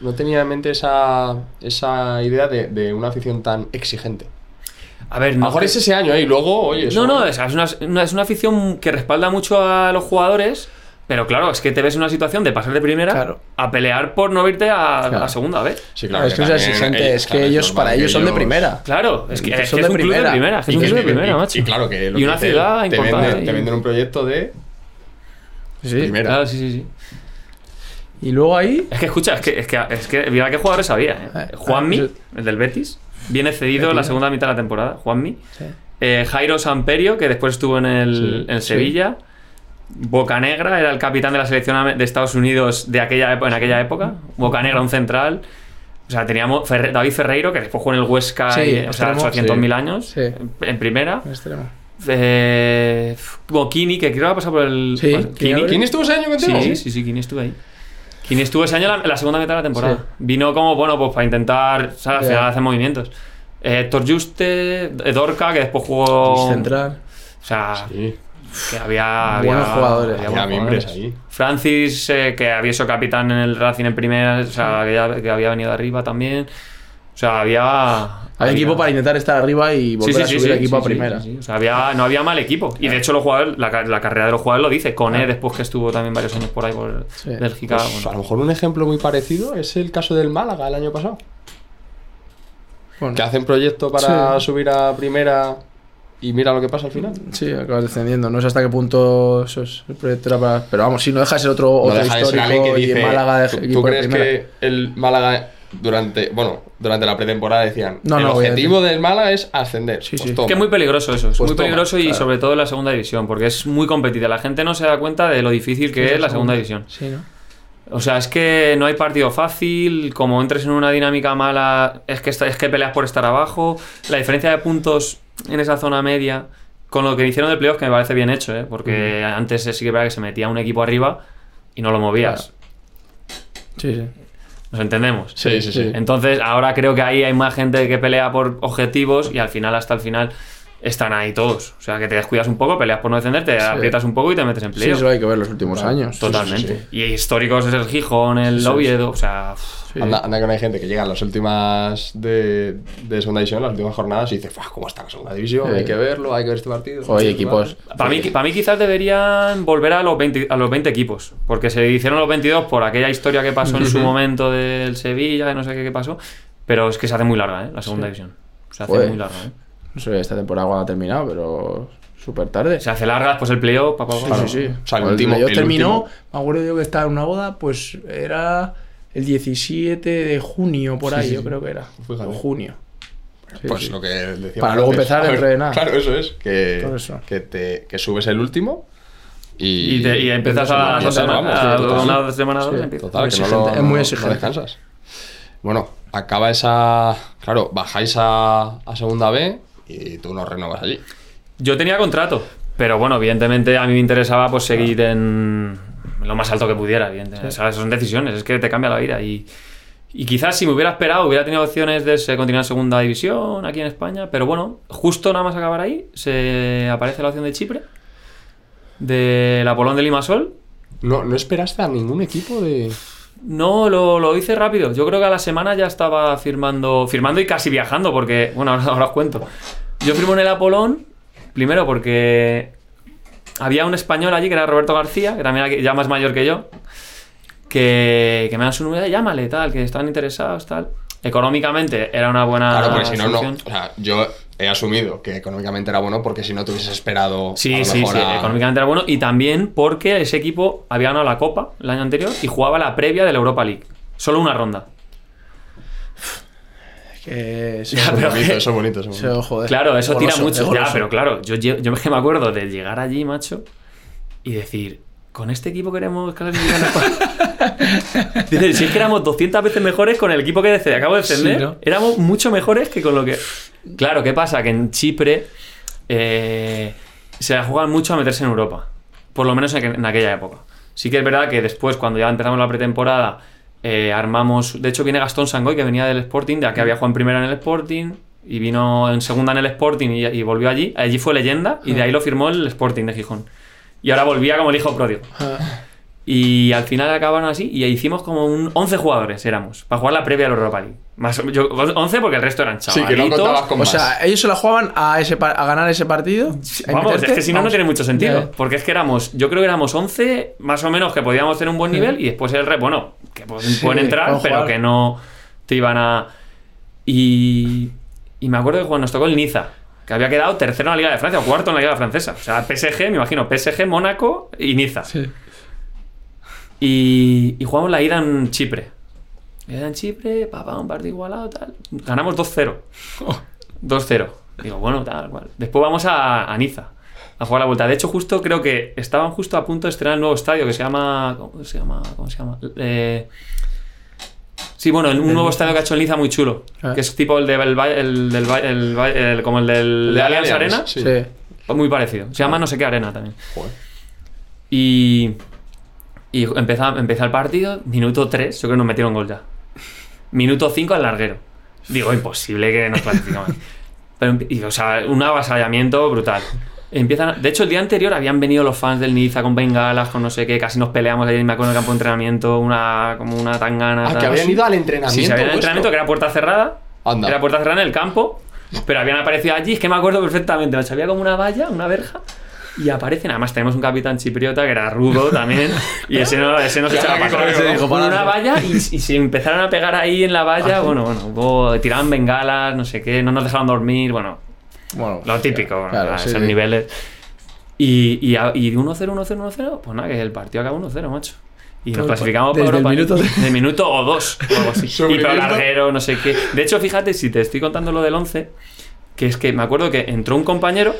no tenía en mente esa, esa idea de, de una afición tan exigente. A ver, A lo no. mejor que- es ese año, ¿eh? Y luego, oye, eso- No, no, es, una, una- es una afición que respalda mucho a los jugadores, Pero claro, es que te ves en una situación de pasar de primera Claro. a pelear por no irte a, Claro. a segunda vez. Sí, Claro, es que es exigente, es que claro, ellos, para ellos son de primera. Claro, es que, Que es, son es de un club de primera. primera. es que Y es un que club de primera, y- macho. Y claro que lo Y una te- ciudad te importante. venden, te venden un proyecto de Sí. primera. Claro, sí, sí, sí. Y luego ahí. Es que escucha, es que, es que, es que mira qué jugadores había. ¿eh? Eh, Juanmi, ah, el del Betis, viene cedido en la segunda mitad de la temporada. Juanmi. Sí. Eh, Jairo Samperio, que después estuvo en el, Sí, en el sí. Sevilla. Bocanegra era el capitán de la selección de Estados Unidos de aquella, en aquella época. Bocanegra, un central. O sea, teníamos Ferre- David Ferreiro, que después jugó en el Huesca, Sí, y, o sea, extremo, 800.000 sí. años, Sí. en, en primera. Extremo. Eh, Kini, que creo que ha pasado por el... Sí, pues, Kini Kini, ¿Quién estuvo ese año contigo? Sí, sí, sí, Kini estuvo ahí. Kini estuvo ese año en la, la segunda mitad de la temporada. Sí. Vino como, bueno, pues para intentar, Ya. final hacer movimientos. Eh, Héctor Juste, eh, Dorca, que después jugó... Central. O sea, Sí, que había... Buenos había- jugadores. había había buenos miembros jugadores. ahí. Francis, eh, que había sido capitán en el Racing en primera, o sea, que, ya- que había venido de arriba también. O sea, había... Hay equipo para intentar estar arriba y volver a subir el equipo sí, a primera. sí, sí. O sea, había, no había mal equipo. Y de hecho, los jugadores, la, ca- la carrera de los jugadores lo dice. Cone, después que estuvo también varios años por ahí por Sí. Bélgica. Pues, bueno. a lo mejor un ejemplo muy parecido es el caso del Málaga el año pasado. Bueno, Que hacen proyecto para Sí. subir a primera y mira lo que pasa al final. sí, acabas descendiendo. No sé hasta qué punto eso es el proyecto era para. Pero vamos, si no deja de ser otro, No otro deja de histórico que y dice, Málaga de ¿tú, tú equipo de crees primera. que el Málaga durante, bueno, durante la pretemporada decían, No, el no, objetivo del Málaga es ascender? Sí, Pues sí. toma. Es que es muy peligroso eso, es Pues muy toma, peligroso y claro. sobre todo en la segunda división, porque es muy competida. La gente no se da cuenta de lo difícil que Sí, es la segunda división. Sí, ¿no? O sea, es que no hay partido fácil, como entres en una dinámica mala, es que, es que peleas por estar abajo. La diferencia de puntos en esa zona media, con lo que hicieron del playoff, que me parece bien hecho, ¿eh? porque antes sí que era que se metía un equipo arriba y no lo movías. Sí, sí. Nos entendemos. Sí, sí, sí. Entonces, ahora creo que ahí hay más gente que pelea por objetivos y al final, hasta el final, están ahí todos. O sea, que te descuidas un poco, peleas por no defender, te aprietas un poco y te metes en Sí, playoff. eso hay que ver los últimos años. Totalmente. sí, sí. Y históricos es el Gijón, el Sí, sí. Oviedo, o sea... Sí. Anda, anda que no hay gente que llega a las últimas de, de segunda división, las últimas jornadas, y dice, "Fua, ¿cómo está la segunda división? Sí. Hay que verlo, hay que ver este partido. Oye, equipos. Para mí, para mí quizás deberían volver a los, 20, a los 20 equipos, porque se hicieron los 22 por aquella historia que pasó en su momento del Sevilla, y no sé qué, qué pasó, pero es que se hace muy larga, ¿eh? La segunda división. Se hace muy larga, ¿eh? No sé esta temporada cuando ha terminado, pero súper tarde. Se hace larga, después el playoff, pa, pa, pa, Sí, pa. sí, sí. O sea, el último- el terminó, último- me acuerdo yo que estaba en una boda, pues era el 17 de junio, por Sí, ahí, sí, yo sí. creo que era. Fíjate. O junio. Sí, Pues sí. lo que decíamos Para luego antes. empezar A ver, nada. Claro, eso es. Que, eso. que, te, que subes el último y, Y, te- y empiezas a las dos semanas, a una semana. Total, que no, exigente, lo, es muy no- no exigente. descansas. Bueno, acaba esa. Claro, bajáis a, a segunda B y tú no renovas allí. Yo tenía contrato, pero bueno, evidentemente a mí me interesaba pues seguir en lo más alto que pudiera, evidentemente. O sea, son decisiones, es que te cambia la vida y, y quizás si me hubiera esperado hubiera tenido opciones de continuar en segunda división aquí en España, pero bueno, justo nada más acabar ahí se aparece la opción de Chipre, del Apolón de Limasol. No, no esperaste a ningún equipo de. No, lo, lo hice rápido. Yo creo que a la semana ya estaba firmando, firmando y casi viajando, porque, bueno, ahora, ahora os cuento. Yo firmo en el Apolón, primero porque había un español allí que era Roberto García, que también era ya más mayor que yo, que, que me dan su número, llámale, tal, que estaban interesados, tal. Económicamente era una buena Claro, porque si no. O sea, yo he asumido que económicamente era bueno porque si no te hubieses esperado. a Sí, lo sí, mejor sí, a- económicamente era bueno. Y también porque ese equipo había ganado la Copa el año anterior y jugaba la previa de la Europa League. Solo una ronda. Que Eso se- es pero bonito, que- eso es bonito. Eso es bonito. joder. Claro, eso tira mucho. es Ya, pero claro, yo, yo que me acuerdo de llegar allí, macho, y decir, con este equipo queremos clasificar a España?". Dices, si es que éramos 200 veces mejores con el equipo que acabo de Sí, ¿no? éramos mucho mejores que con lo que. Claro, ¿qué pasa? Que en Chipre eh, se la juegan mucho a meterse en Europa. Por lo menos en, en aquella época. Sí que es verdad que después, cuando ya empezamos la pretemporada, eh, armamos. De hecho, viene Gastón Sangoy, que venía del Sporting, de que había jugado en primera en el Sporting. Y vino en segunda en el Sporting y, y volvió allí. Allí fue leyenda y de ahí lo firmó el Sporting de Gijón. Y ahora volvía como el hijo pródigo. Ah, Y al final acabaron así y hicimos como un 11 jugadores éramos para jugar la previa a la Europa League. Más, yo, 11 porque el resto eran Sí, chavalitos. que no contabas con O más. sea, ellos se la jugaban a, ese a ganar ese partido. Vamos, meterte. es que si no, no tiene mucho sentido. Porque es que éramos, yo creo que éramos 11, más o menos, que podíamos tener un buen nivel y después el re, bueno, que pues, Sí, pueden entrar, pero jugar. que no te iban a. Y, y me acuerdo que cuando nos tocó el Niza, que había quedado tercero en la Liga de Francia o cuarto en la Liga Francesa. O sea, PSG, me imagino, PSG, Mónaco y Niza. Sí. Y, y jugamos la ida en Chipre. La ida en Chipre, papá, un partido igualado, tal. Ganamos 2-0. 2-0. Digo, bueno, tal cual. Después vamos a, a Niza a jugar la vuelta. De hecho, justo creo que estaban justo a punto de estrenar el nuevo estadio que se llama. ¿Cómo se llama? ¿Cómo se llama? Eh, Sí, bueno, un nuevo estadio que ha hecho en Niza muy chulo. Ah. Que es tipo el, de, el, el como el del El de de Allianz Arena. sí. Sí. Muy parecido. Se llama no sé qué arena también. Joder. Y, y empezó, empezó el partido, minuto 3, yo creo que nos metieron gol ya. Minuto 5 al larguero. Digo, imposible que nos clasificamos. Pero, y, o sea, un avasallamiento brutal. Empiezan, de hecho, el día anterior habían venido los fans del Niza con bengalas, con no sé qué, casi nos peleamos ahí, me acuerdo en el campo de entrenamiento, una, como una tangana. Ah, tal. que habían ido al entrenamiento. Sí, se vuestro. entrenamiento que era puerta cerrada. Anda. Era puerta cerrada en el campo. Pero habían aparecido allí, es que me acuerdo perfectamente. Había como una valla, una verja. Y aparecen, además tenemos un capitán chipriota que era rudo también. Y ese no, ese no se echaba para atrás. una valla y, y se empezaron a pegar ahí en la Ah, valla. Bueno, bueno, hubo- tiraban bengalas, no sé qué, no nos dejaban dormir. Bueno, Bueno, lo típico, claro, sí, esos sí. niveles. Y, y, y 1-0, 1-0, 1-0, pues nada, que el partido acabó 1-0, macho. Y nos clasificamos para el Europa minuto League. De minuto o dos, o algo así. y Sobreviviendo. larguero, no sé qué. De hecho, fíjate, si te estoy contando lo del 11, que es que me acuerdo que entró un compañero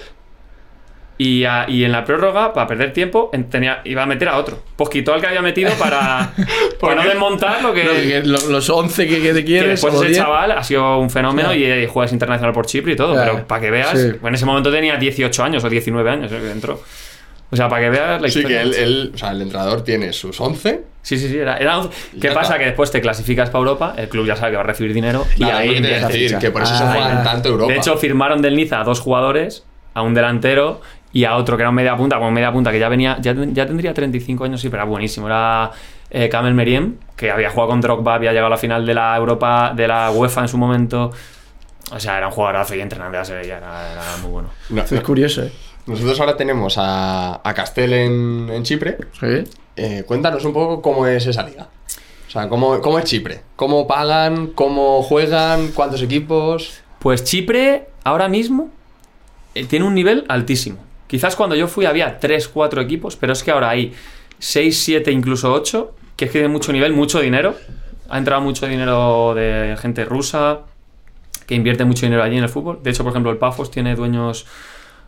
y, a- y en la prórroga, para perder tiempo, en- tenía, iba a meter a otro. Pues quitó al que había metido para, para no desmontar lo que... No, que lo- los 11 que, que te que quieres. después o ese 10. chaval ha sido un fenómeno Claro. y, eh, juega internacional por Chipre y todo, Claro. pero para que veas, Sí. en ese momento tenía 18 años o 19 años eh, que entró. O sea, para que veas la Sí, historia. que él, él- o sea, el entrenador tiene sus 11. Sí, sí, sí, era, era once. ¿Qué Ya pasa? está. Que después te clasificas para Europa, el club ya sabe que va a recibir dinero y Claro, ahí lo que te iba a empieza. decir, ficha. que por eso se Ah, juegan ya. tanto Europa. De hecho, firmaron del Niza a dos jugadores, a un delantero y a otro que era un media punta, como media punta que ya venía, ya, ya tendría 35 años, sí, pero era buenísimo. Era eh, Kamel Meriem, que había jugado con Drogba, había llegado a la final de la Europa, de la UEFA en su momento. O sea, era un jugadorazo y de Sevilla, era, era muy bueno. No, es curioso, ¿eh? nosotros ahora tenemos a, a Castel en, en Chipre. Sí. Eh, cuéntanos un poco cómo es esa liga. O sea, cómo, cómo es Chipre. ¿Cómo pagan? ¿Cómo juegan? ¿Cuántos equipos? Pues Chipre, ahora mismo, eh, tiene un nivel altísimo. Quizás cuando yo fui había 3, 4 equipos, pero es que ahora hay 6, 7, incluso 8, que es que tiene mucho nivel, mucho dinero. Ha entrado mucho dinero de gente rusa, que invierte mucho dinero allí en el fútbol. De hecho, por ejemplo, el Pafos tiene dueños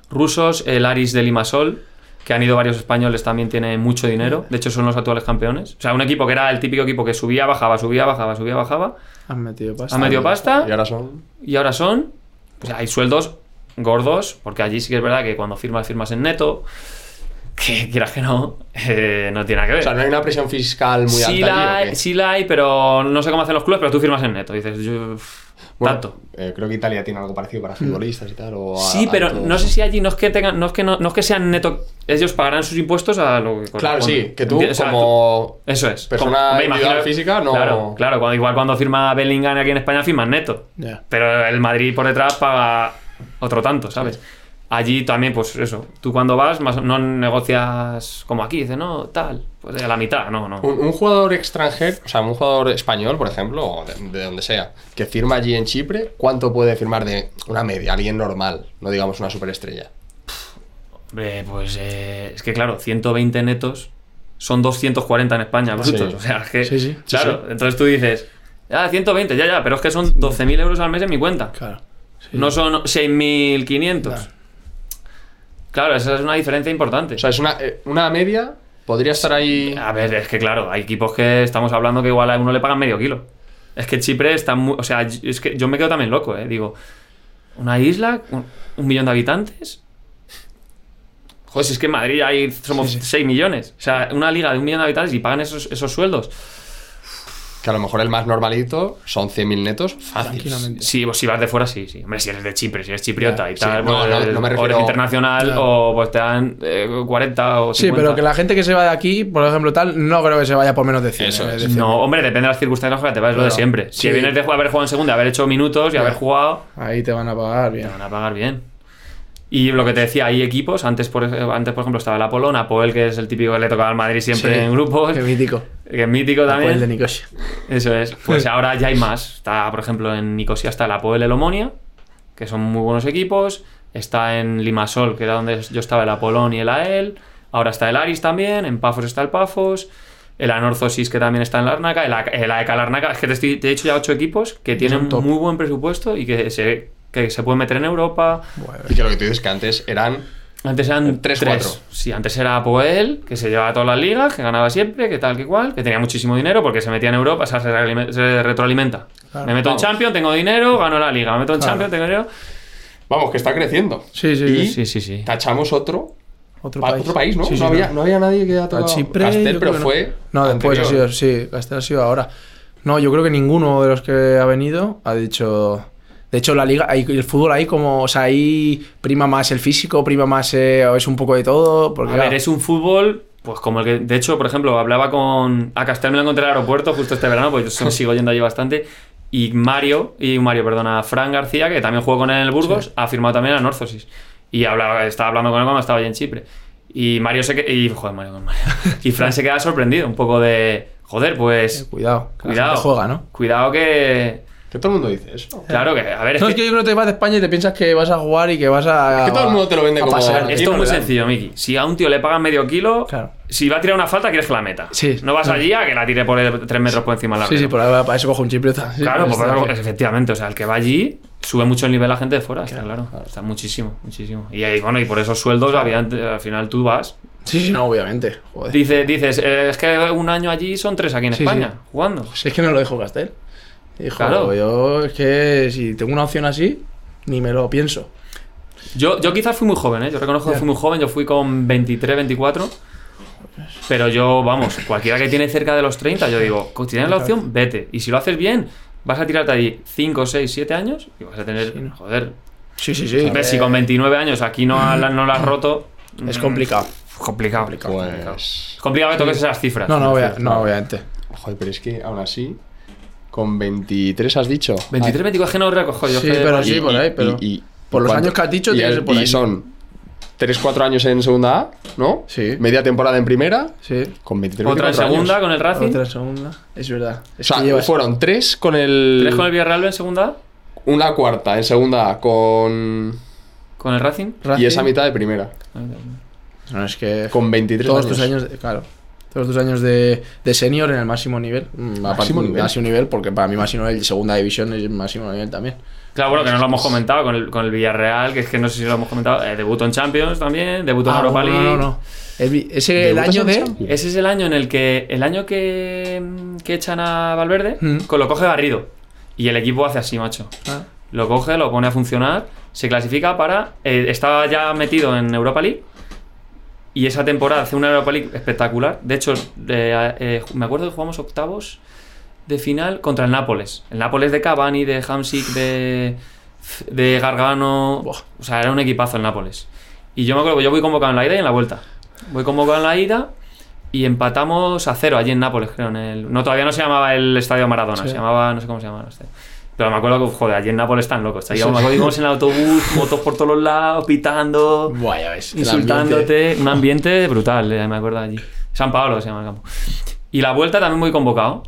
rusos, el Aris de Limasol, que han ido varios españoles, también tiene mucho dinero. De hecho, son los actuales campeones. O sea, un equipo que era el típico equipo que subía, bajaba, subía, bajaba, subía, bajaba. Han metido pasta. Han metido pasta Y ahora son. y ahora son, pues hay sueldos gordos, porque allí sí que es verdad que cuando firmas, firmas en neto, que quieras que no, eh, no tiene nada que ver. O sea, no hay una presión fiscal muy sí, alta. la sí la hay, pero no sé cómo hacen los clubes, pero tú firmas en neto. Dices, yo, Bueno, tanto. eh, creo que Italia tiene algo parecido para futbolistas y tal. o a- Sí, pero no sé si allí no es que tengan, no es que no, no es que sean neto, ellos pagarán sus impuestos a lo que Claro, sí, que tú Enti- o sea, como. tú- eso es. persona Como- me imagino- física, no- Claro, claro, cuando, igual cuando firma Bellingham aquí en España firma neto. Ya. Pero el Madrid por detrás paga otro tanto, ¿sabes? Allí también, pues eso, tú cuando vas más, no negocias como aquí, dices, no, tal, pues a la mitad, no, no. Un, un jugador extranjero, o sea, un jugador español, por ejemplo, o de, de donde sea, que firma allí en Chipre, ¿cuánto puede firmar de una media, alguien normal, no digamos una superestrella? Pues eh, es que claro, 120 netos son 240 en España, brutos. Sí. O sea, es que, Sí, sí. claro, entonces tú dices, ah, 120, ya, ya, pero es que son 12.000 euros al mes en mi cuenta. Claro. Sí. No son 6.500. Claro. Claro, esa es una diferencia importante. O sea, es una, eh, una media, podría estar ahí... A ver, es que claro, hay equipos que estamos hablando que igual a uno le pagan medio kilo. Es que Chipre está muy. O sea, es que yo me quedo también loco, ¿eh? Digo, una isla, un, un millón de habitantes. Joder, si es que en Madrid hay, somos 6 millones. O sea, una liga de un millón de habitantes y pagan esos, esos sueldos. Que a lo mejor el más normalito son 100.000 netos fácil. Tranquilamente. Sí, pues si vas de fuera, sí, sí. Hombre, si eres de Chipre, si eres chipriota y sí. tal, No, pues, no, no me o eres internacional Claro. o pues te dan eh, 40 o 50. Sí, pero que la gente que se va de aquí, por ejemplo, tal, no creo que se vaya por menos de 100. Eso eh, es. de 100. No, hombre, depende de las circunstancias que te vas, es lo de Claro. siempre. Si Sí. vienes de haber jugado en segunda, haber hecho minutos y haber jugado, Ahí te van a pagar bien. te van a pagar bien. Y lo que te decía, hay equipos, antes por, antes por ejemplo estaba el Apolón, Apoel, que es el típico que le tocaba al Madrid siempre Sí, en grupos, Qué mítico. que es mítico Apoel de también. Nicosia. Eso es. Pues ahora ya hay más. Está, por ejemplo, en Nicosia está el Apoel el Omonia, que son muy buenos equipos. Está en Limasol, que era donde yo estaba el Apolón y el AEL. Ahora está el Aris también. En Pafos está el Pafos. El Anorthosis, que también está en Larnaca. El, A- el AEK Larnaca. Es que te, estoy- te he dicho ya ocho equipos que tienen muy buen presupuesto y que se, que se pueden meter en Europa. Bueno, Y que lo que tú dices que antes eran Antes eran Tres, tres. cuatro. Sí, antes era Apoel, que se llevaba todas las ligas, que ganaba siempre, que tal, que cual, que tenía muchísimo dinero porque se metía en Europa, o sea, se, retroalimenta. Claro. me meto Vamos. en Champions, tengo dinero, gano la liga. Me meto en Claro. Champions, tengo dinero. Vamos, que está creciendo. Sí, sí, Y Sí, sí, sí. tachamos otro. Otro pa- país. otro país, ¿no? Sí, sí, no, había, no había nadie que haya tocado. Chipre, Castel, pero que no. fue. No, después ha sido, sí, Castel ha sido ahora. No, yo creo que ninguno de los que ha venido ha dicho. De hecho, la liga, el fútbol ahí como, o sea, ahí prima más el físico, prima más, eh, es un poco de todo. Porque, A ver, es un fútbol, pues como el que. De hecho, por ejemplo, hablaba con. A Castel me lo encontré en el aeropuerto justo este verano, pues yo sigo yendo allí bastante. Y Mario, y Mario, perdona, Fran García, que también jugó con él en el Burgos, Sí. ha firmado también a Northosis. Y hablaba, estaba hablando con él cuando estaba allí en Chipre. Y Mario se que- y Joder, Mario Mario. Y Fran se queda sorprendido, un poco de. Joder, pues. eh, cuidado, Cuidado. juega, ¿no? Cuidado que. Que todo el mundo dice eso. Claro que. A ver, No, es que yo creo que te vas de España y te piensas que vas a jugar y que vas a. Es que todo el mundo te lo vende como- pasear. Aquí Esto es muy sencillo, Miki. Si a un tío le pagan medio kilo, Claro. si va a tirar una falta, quieres que la meta. Sí. No vas allí a que la tire por el- tres metros por encima de la Sí, sí, por ahí, para eso cojo un chipriota. Sí, Claro, pues claro, efectivamente. O sea, el que va allí sube mucho el nivel la gente de fuera, está claro. Está muchísimo, muchísimo. Y ahí, bueno, y por esos sueldos, al final tú vas. Sí, sí, no, obviamente. Joder. Dice, dices, eh, es que un año allí son tres aquí en Sí, España, sí. jugando. Si es que no lo dijo Castel. Dijo, Claro. yo es que si tengo una opción así, ni me lo pienso. Yo, yo quizás fui muy joven, ¿eh? Yo reconozco que fui muy joven, yo fui con 23, 24. Pero yo, vamos, cualquiera que tiene cerca de los 30, yo digo, si tienes la opción, vete. Y si lo haces bien, vas a tirarte allí 5, 6, 7 años y vas a tener, Sí, ¿no? joder, Sí, sí, sí. ves, si con 29 años aquí no, la- no la has roto, Es mm, complicado. complicado. complicado. Pues. Es complicado que toques esas cifras. No, no, obvia- no, obviamente. Joder, pero es que aún así. Con 23 has dicho. 23, 24 es que no recojo yo. Sí, pero Y- sí, por ahí, pero y- y- por los ¿cuánto? años que has dicho, y, tiene que ser por y ahí. son 3-4 años en segunda A, ¿no? Sí. Media temporada en primera, Sí. con 23 Otra en 24 segunda años. con el Racing. Otra segunda. Es verdad. O Es sea, que llevas- fueron 3 con el. ¿Tres con el Villarreal en segunda? Una cuarta en segunda A con. ¿Con el Racing? Racing. Y esa mitad de primera. No, es que. Con 23 todos años. tus años, de- claro. Todos tus años de, de senior en el máximo nivel. Mm, Máximo nivel. Máximo nivel, porque para mí máximo nivel, segunda división es máximo nivel también. Claro, bueno, que no lo hemos comentado con el, con el Villarreal, que es que no sé si lo hemos comentado. Eh, debutó en Champions también, debutó en Ah, Europa no, League. no, no, no. El vi- ese el ¿Debutas año de. Champions? Ese es el año en el que. El año que, que echan a Valverde, Mm. con lo coge Garrido. Y el equipo hace así, macho. Ah, Lo coge, lo pone a funcionar, se clasifica para. eh, estaba ya metido en Europa League. Y esa temporada hace una Europa League espectacular. De hecho, eh, eh, me acuerdo que jugamos octavos de final contra el Nápoles. El Nápoles de Cavani, de Hamsik, de, de Gargano. Buah. O sea, era un equipazo el Nápoles. Y yo me acuerdo yo voy convocado en la ida y en la vuelta. Voy convocado en la ida y empatamos a cero allí en Nápoles, creo. En el, no, todavía no se llamaba el Estadio Maradona, Sí. se llamaba, no sé cómo se llamaba. el estadio. Pero me acuerdo que, joder, allí en Nápoles están locos. Sí. Me acuerdo que íbamos en el autobús, motos por todos los lados, pitando, Buah, ya ves. insultándote. ambiente. Un ambiente brutal, eh, me acuerdo allí. San Pablo se llama el campo. Y la vuelta también muy convocado.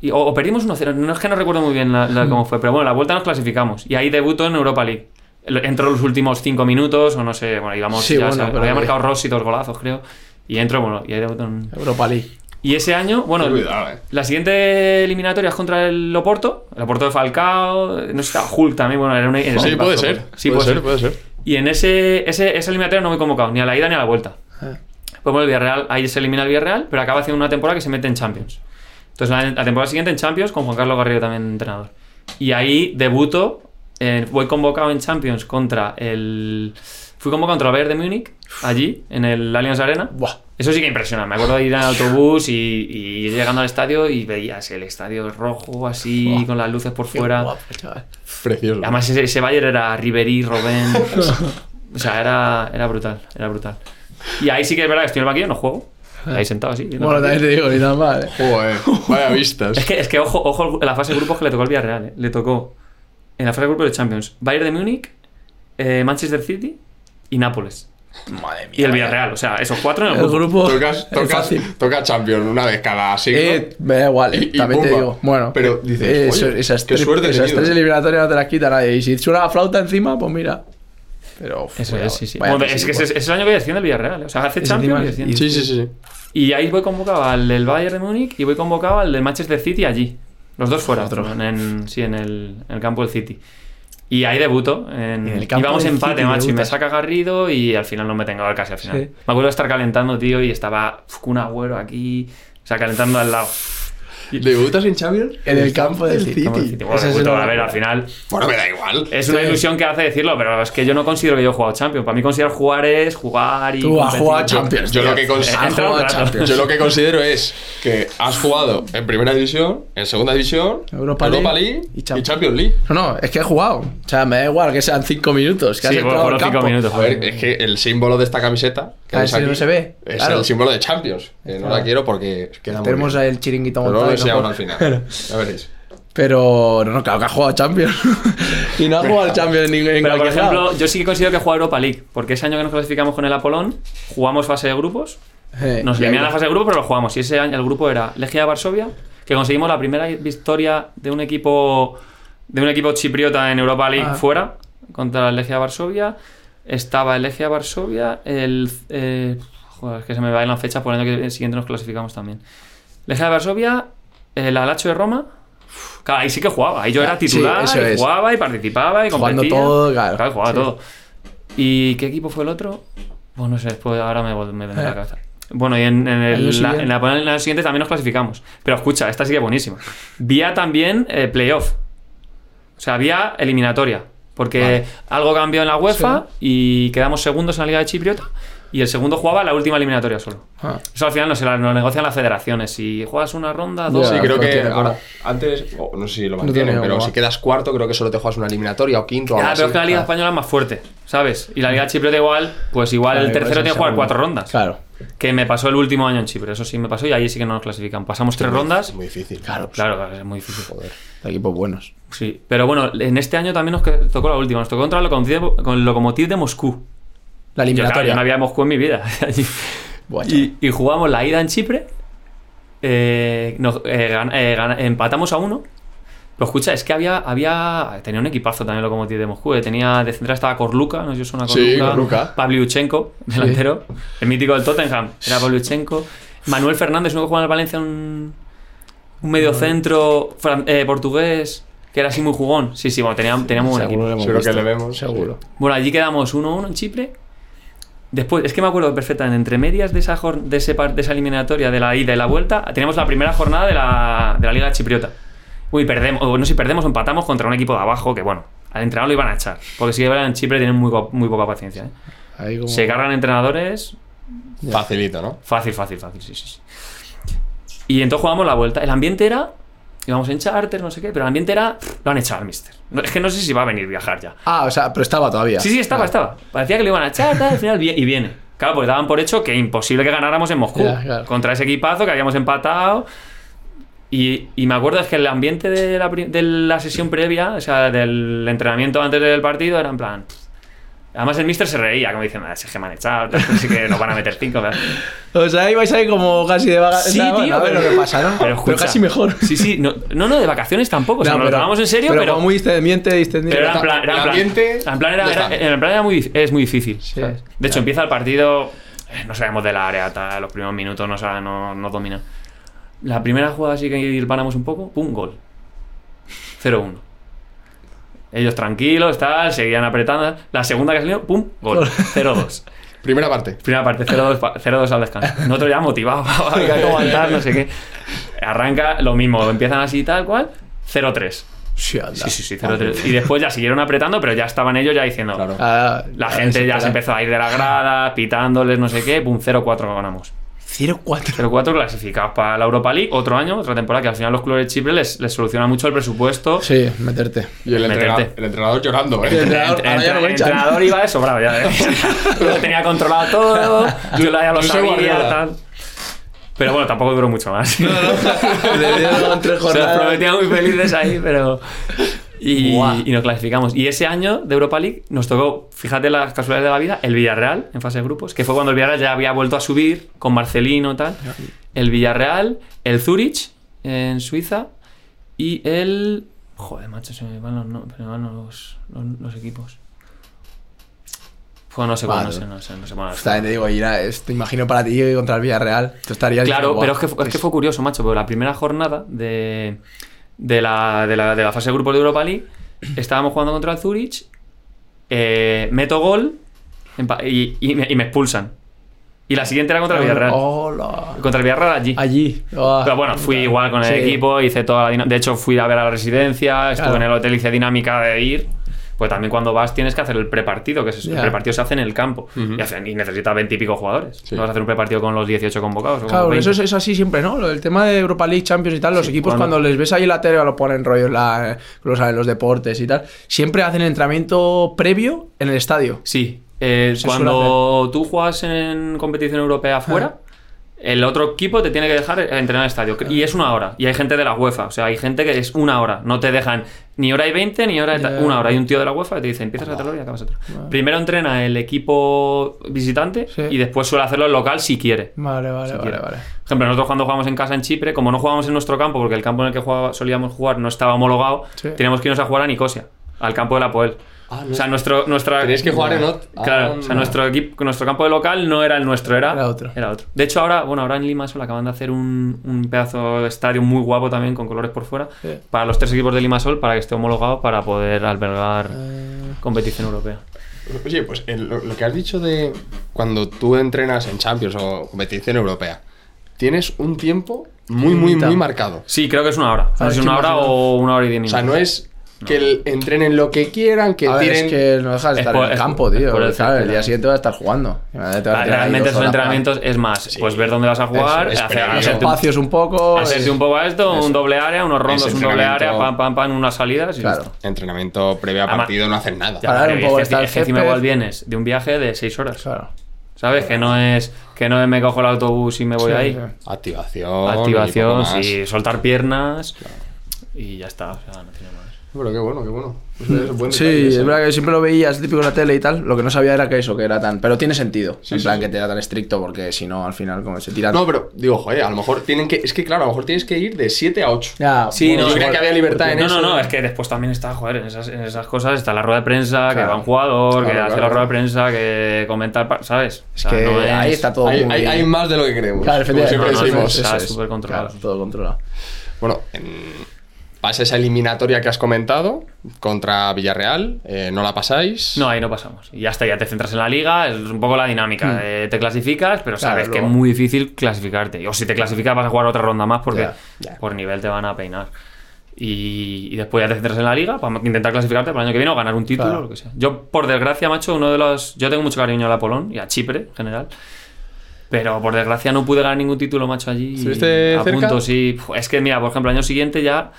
Y, o, o perdimos 1-0, no es que no recuerdo muy bien la- la- cómo fue, pero bueno, la vuelta nos clasificamos. Y ahí debuto en Europa League. Entro los últimos 5 minutos, o no sé, bueno, íbamos. Sí, ya bueno, había marcado Rossi dos golazos, creo. Y entro, bueno, y ahí debuto en. Europa League. Y ese año, bueno, Cuidado, eh. la siguiente eliminatoria es contra el Oporto, el Oporto de Falcao, no sé, Hulk también, bueno, era un era un Sí, puede ser. Sí, puede, puede ser, puede ser. Y en ese, ese, esa eliminatoria no me he convocado, ni a la ida ni a la vuelta. Ah. Pues bueno, el Villarreal, ahí se elimina el Villarreal, pero acaba haciendo una temporada que se mete en Champions. Entonces la, la temporada siguiente en Champions con Juan Carlos Garrido también entrenador. Y ahí debuto, eh, voy convocado en Champions contra el... Fui convocado contra el Bayern de Múnich, allí, en el Allianz Arena. Buah. Eso sí que impresiona. Me acuerdo de ir en autobús y, y ir llegando al estadio y veías el estadio rojo así, con las luces por fuera. guapo. Precioso. Además, ese, ese Bayern era Ribery, Robben. o sea, era, era brutal, era brutal. Y ahí sí que es verdad que estoy en el banquillo, no juego. Ahí sentado así. Bueno, también te digo, ni tan mal. ¿eh? Joder, vaya vistas. Es que, es que ojo, ojo en la fase de grupos que le tocó el Villarreal. ¿eh? Le tocó en la fase de grupos de Champions Bayern de Múnich, eh, Manchester City y Nápoles. Madre mía. Y el Villarreal. O sea, esos cuatro en el El grupo. grupo. Tocas, es tocas, fácil. toca Champions una vez cada siglo. Eh, me da igual, eh, Y- y también te digo. Bueno, Pero dices, eh, oye, eso- esas, qué tres, suerte esas tres eliminatorias no te las quita nadie. Y si suena la flauta encima, pues mira. Pero. Eso vaya- es, sí, sí. Bueno, es que ese, físico. ese es el año que desciende el Villarreal. ¿eh? O sea, hace Ese Champions y encima- sí, sí, sí, sí. Y ahí voy convocado al del Bayern de Múnich y voy convocado al del Manchester City allí. Los dos fuera, Otro. en, en- sí, en el, en el campo del City. Y ahí debuto. En, En el campo íbamos empate, City macho, y me saca Garrido y al final no me tengo casi al final. Sí. Me acuerdo de estar calentando, tío, y estaba un agüero aquí, o sea, calentando al lado. ¿Debutas en Champions? En el campo del City. City. Bueno, es debuto, a ver, al final Bueno, me da igual. es una Sí. ilusión que hace decirlo, pero es que yo no considero que yo he jugado Champions. Para mí considerar jugar es jugar y... Tú has jugado Yo- Champions. yo lo que jugado Champions. Yo lo que considero es que has jugado en primera división, en segunda división, Europa Europa, League League, y y, Champions. League. No, no, es que he jugado. O sea, me da igual que sean cinco minutos. Que Sí, has entrado al fueron cinco campo. minutos. A ver, es que el símbolo de esta camiseta que Ah, ves ese no aquí se ve, es claro. el símbolo de Champions. no la quiero porque queda muy Tenemos el chiringuito montado. no al final. Ya veréis. Pero no, no, claro que ha jugado Champions. y no ha jugado Champions en ningún en Pero por lado. ejemplo, yo sí que considero que jugado Europa League, porque ese año que nos clasificamos con el Apolón, jugamos fase de grupos, Eh, nos eliminan la fase de grupos, pero lo jugamos. Y ese año el grupo era Legia Varsovia, que conseguimos la primera victoria de un equipo de un equipo chipriota en Europa League Ah. fuera contra el Legia Varsovia. Estaba el Legia Varsovia, el eh, joder, es que se me bailan fechas por el año que siguiente nos clasificamos también. Legia de Varsovia, el Alacho de Roma. Claro, ahí sí que jugaba. Ahí yo era titular, y jugaba y participaba y Jugando competía. todo, claro. jugaba Sí. todo. ¿Y qué equipo fue el otro? Pues no sé, después ahora me, me vendrá Eh. la cabeza. Bueno, y en, el, la, siguiente. en, la, en el año siguiente también nos clasificamos. Pero escucha, esta sí que es buenísima. Vía también eh, playoff. O sea, vía eliminatoria. Porque Vale. algo cambió en la UEFA y quedamos segundos en la Liga de Chipriota. Y el segundo jugaba la última eliminatoria solo. Ah. Eso al final no se la, lo negocian las federaciones. Si juegas una ronda, dos. Sí, Ya, creo que ahora, antes, no sé si lo No mantienen, tiene pero si quedas cuarto, creo que solo te juegas una eliminatoria o quinto. o Ya, algo pero es que la Liga Ah. Española es más fuerte, ¿sabes? Y la Liga Chipriota igual, pues igual Claro, el tercero es tiene que jugar cuatro rondas. Claro. Que me pasó el último año en Chipre, eso sí me pasó y ahí sí que no nos clasifican. Pasamos tres rondas. Es muy difícil. Claro, pues, Claro, claro, es muy difícil. Joder. de equipos buenos. Sí, pero bueno, en este año también nos tocó la última. Nos tocó contra el Lokomotiv de Moscú. La Yo, claro, eliminatoria. yo no había Moscú en mi vida. y, y jugamos la ida en Chipre. eh, nos- eh, gan- eh, gan- empatamos a uno. Pero escucha, es que había, había. Tenía un equipazo también el Lokomotiv de Moscú. Tenía de central estaba Korluka, no sé si os suena Sí, Korluka. Delantero. El mítico del Tottenham. Era Pavlyuchenko. Manuel Fernández, uno que jugaba en el Valencia, un, un medio centro eh, portugués, que era así muy jugón. Sí, sí, bueno, tenía, tenía muy buen equipo. Seguro, lo que le vemos. Seguro. Bueno, allí quedamos 1-1 en Chipre. Después, es que me acuerdo perfectamente, entre medias de esa, de, ese de esa eliminatoria, de la ida y la vuelta, teníamos la primera jornada de la, de la Liga Chipriota. Uy, perdemos, o no sé si perdemos o empatamos contra un equipo de abajo que, bueno, al entrenador lo iban a echar. Porque si que en Chipre tienen muy, muy poca paciencia. ¿eh? Ahí como... Se cargan entrenadores Facilito, ¿no? Fácil, fácil, fácil, sí, sí, sí. Y entonces jugamos la vuelta. El ambiente era. Íbamos en charter, no sé qué, pero el ambiente era. Lo han echado al mister. Es que no sé si va a venir a viajar ya. Ah, o sea, pero estaba todavía. Sí, sí, estaba, Ah. estaba. Parecía que lo iban a echar, al final y viene. Claro, porque daban por hecho que imposible que ganáramos en Moscú. Claro. Contra ese equipazo que habíamos empatado. Y, y me acuerdo es que el ambiente de la, de la sesión previa, o sea, del entrenamiento antes del partido, era en plan. Además, el mister se reía, como diciendo, "Ah, si es que me han echado, así que nos van a meter cinco. tal". O sea, ibais ahí como casi de vacaciones. Sí, tío, a ver pero- lo que pasa, ¿no? Pero, escucha, casi mejor. Sí, sí, no, no, no, de vacaciones tampoco. O sea, No, nos lo tomamos en serio, pero, pero. como muy distendiente, distendiente. pero era en plan. Era en plan, ambiente, en plan era, ya era- está. en plan era muy, es muy difícil. Sí, ¿sabes? de claro. hecho, empieza el partido. eh, No sabemos del área, tal, los primeros minutos no, sabe- no, no domina. La primera jugada sí que hilvanamos un poco, pum, gol. 0-1. Ellos tranquilos, tal, seguían apretando. La segunda que salió, pum, gol. 0-2. Primera parte. Primera parte, 0-2 pa- 0-2 al descanso. Nosotros ya motivados, hay que aguantar, no sé qué. Arranca lo mismo, empiezan así tal cual, 0-3. Sí. Sí, sí, sí, 0-3. Y después ya siguieron apretando, pero ya estaban ellos ya diciendo. Claro. Ah, La ah, gente ya se empezó a ir de la grada, pitándoles, no sé qué, pum, 0-4 ganamos. 0-4. 0-4 clasificados para la Europa League. Otro año, otra temporada, que al final los clubes de Chipre les, les soluciona mucho el presupuesto. Sí, meterte. Y el, Meterte. entrenador, el entrenador llorando, ¿eh? El entrenador- Entre- ahora ya no el echan. entrenador iba de sobrado ya. ¿eh? lo tenía controlado todo. Yo ya lo sabía. Tal. Pero bueno, tampoco duró mucho más. Le dieron tres Se los prometía muy felices ahí, pero. Y, nos clasificamos. Y ese año de Europa League nos tocó, fíjate las casualidades de la vida, el Villarreal en fase de grupos, que fue cuando el Villarreal ya había vuelto a subir con Marcelino y tal. El Villarreal, el Zurich en Suiza y el. Joder, macho, se me van los, no- se me van los, los, los equipos. Pues no sé, cuál, Vale. no sé, no sé, no sé. bueno, También te digo, ir a- es- te imagino para ti contra el Villarreal. Tú estarías Claro, diciendo, pero "Buah, es que, es que fue curioso, macho, porque la primera jornada de, de, la, de, la, de la fase de grupos de Europa League estábamos jugando contra el Zurich, eh, meto gol y, y me, y me expulsan. Y la siguiente era contra el Villarreal. Hola. Contra el Villarreal allí. Allí. Pero bueno, fui igual con el Sí. equipo, hice toda la. De hecho, fui a ver a la residencia, estuve Claro. en el hotel, hice dinámica de ir. Pues también cuando vas tienes que hacer el prepartido, que es, el Ya. prepartido se hace en el campo. y, hace- y necesitas 20 y pico jugadores. Sí. No vas a hacer un prepartido con los 18 convocados. o Claro, eso 20. es, es así siempre, ¿no? Lo del tema de Europa League, Champions y tal, los equipos cuando- cuando... les ves ahí en la tele lo ponen rollos la, los, los deportes y tal, siempre hacen entrenamiento previo en el estadio. Sí, eh, cuando tú juegas en competición europea fuera, el otro equipo te tiene que dejar entrenar en el estadio. Y es una hora. Y hay gente de la UEFA. O sea, hay gente que es una hora. No te dejan ni hora y 20 ni hora y una hora. Hay un tío de la UEFA que te dice, empiezas a hacerlo y acabas otro. Primero entrena el equipo visitante Sí. y después suele hacerlo el local si quiere. Vale, vale, vale, quiere. vale. Por ejemplo, nosotros cuando jugamos en casa en Chipre, como no jugábamos en nuestro campo, porque el campo en el que jugaba- solíamos jugar no estaba homologado, Sí. teníamos que irnos a jugar a Nicosia, al campo de la Poel. Ah, no. O sea, nuestro, nuestra... Tenéis que jugar en ot- Claro, Ah, o sea, nuestro equipo, nuestro campo de local no era el nuestro, era, Era otro. Era otro. De hecho, ahora, bueno, ahora en Limassol acaban de hacer un, un pedazo de estadio muy guapo también, con colores por fuera, Sí. para los tres equipos de Limassol, para que esté homologado para poder albergar Eh, competición europea. Oye, pues el- lo, que has dicho de cuando tú entrenas en Champions o competición europea, tienes un tiempo muy, muy, muy marcado. Sí, creo que es una hora. ¿qué una hora o una hora y diez O sea, no es que el- entrenen lo que quieran, que a ver, tiren... es que no dejas de Es estar por- en el campo, es tío. por el Claro, el día siguiente vas a estar jugando. Vas a Realmente esos para- entrenamientos es más, pues ver dónde vas a jugar, hacer. Los espacios un poco. hacerte un poco a esto, un doble área, unos rondos, un doble área, pam, pam, pam, unas salidas y Claro. listo. Entrenamiento previo a Además- partido no hacen nada. Ya, Parar pero un poco, que- está el es que encima igual vienes de un viaje de 6 horas. Claro. ¿Sabes? Que no es que no me cojo el autobús y me voy Sí, ahí. sí. Activación. Activación, y soltar piernas y ya está. O sea, no tiene más. Pero qué bueno, qué bueno. Pues es buen Sí, detalle es verdad que siempre lo veías típico en la tele y tal. Lo que no sabía era que eso, que era tan. Pero tiene sentido. Sí, en sí, plan, sí. que te era tan estricto, porque si no, al final, como se tira. No, pero digo, joder, a lo mejor tienen que. Es que claro, a lo mejor tienes que ir de 7 a 8. Ya, Sí, bueno, no, yo creía que había libertad en No, eso. no, no, es que después también está, joder, en esas, en esas cosas está la rueda de prensa, que va un jugador, que Claro, hace claro, la rueda de prensa, que comenta, el par- ¿sabes? Es que ahí está todo Hay, muy hay, hay más de lo que creemos. Claro, siempre efectivamente. no, no, decimos. está súper controlado. Todo controlado. Bueno, en- pasa esa eliminatoria que has comentado contra Villarreal, eh, no la pasáis. No, ahí no pasamos. Y ya está, ya te centras en la liga, es un poco la dinámica. eh, te clasificas, pero Hmm. Claro, sabes que es muy difícil clasificarte. O si te clasificas vas a jugar otra ronda más porque por nivel te van a peinar. Y, y después ya te centras en la liga para intentar clasificarte para el año que viene o ganar un título Claro. o lo que sea. Yo, por desgracia, macho, uno de los. Yo tengo mucho cariño a la Polón y a Chipre en general. Pero por desgracia no pude ganar ningún título, macho, allí. ¿Estuviste a cerca? punto, sí. Es que, mira, por ejemplo, el año siguiente ya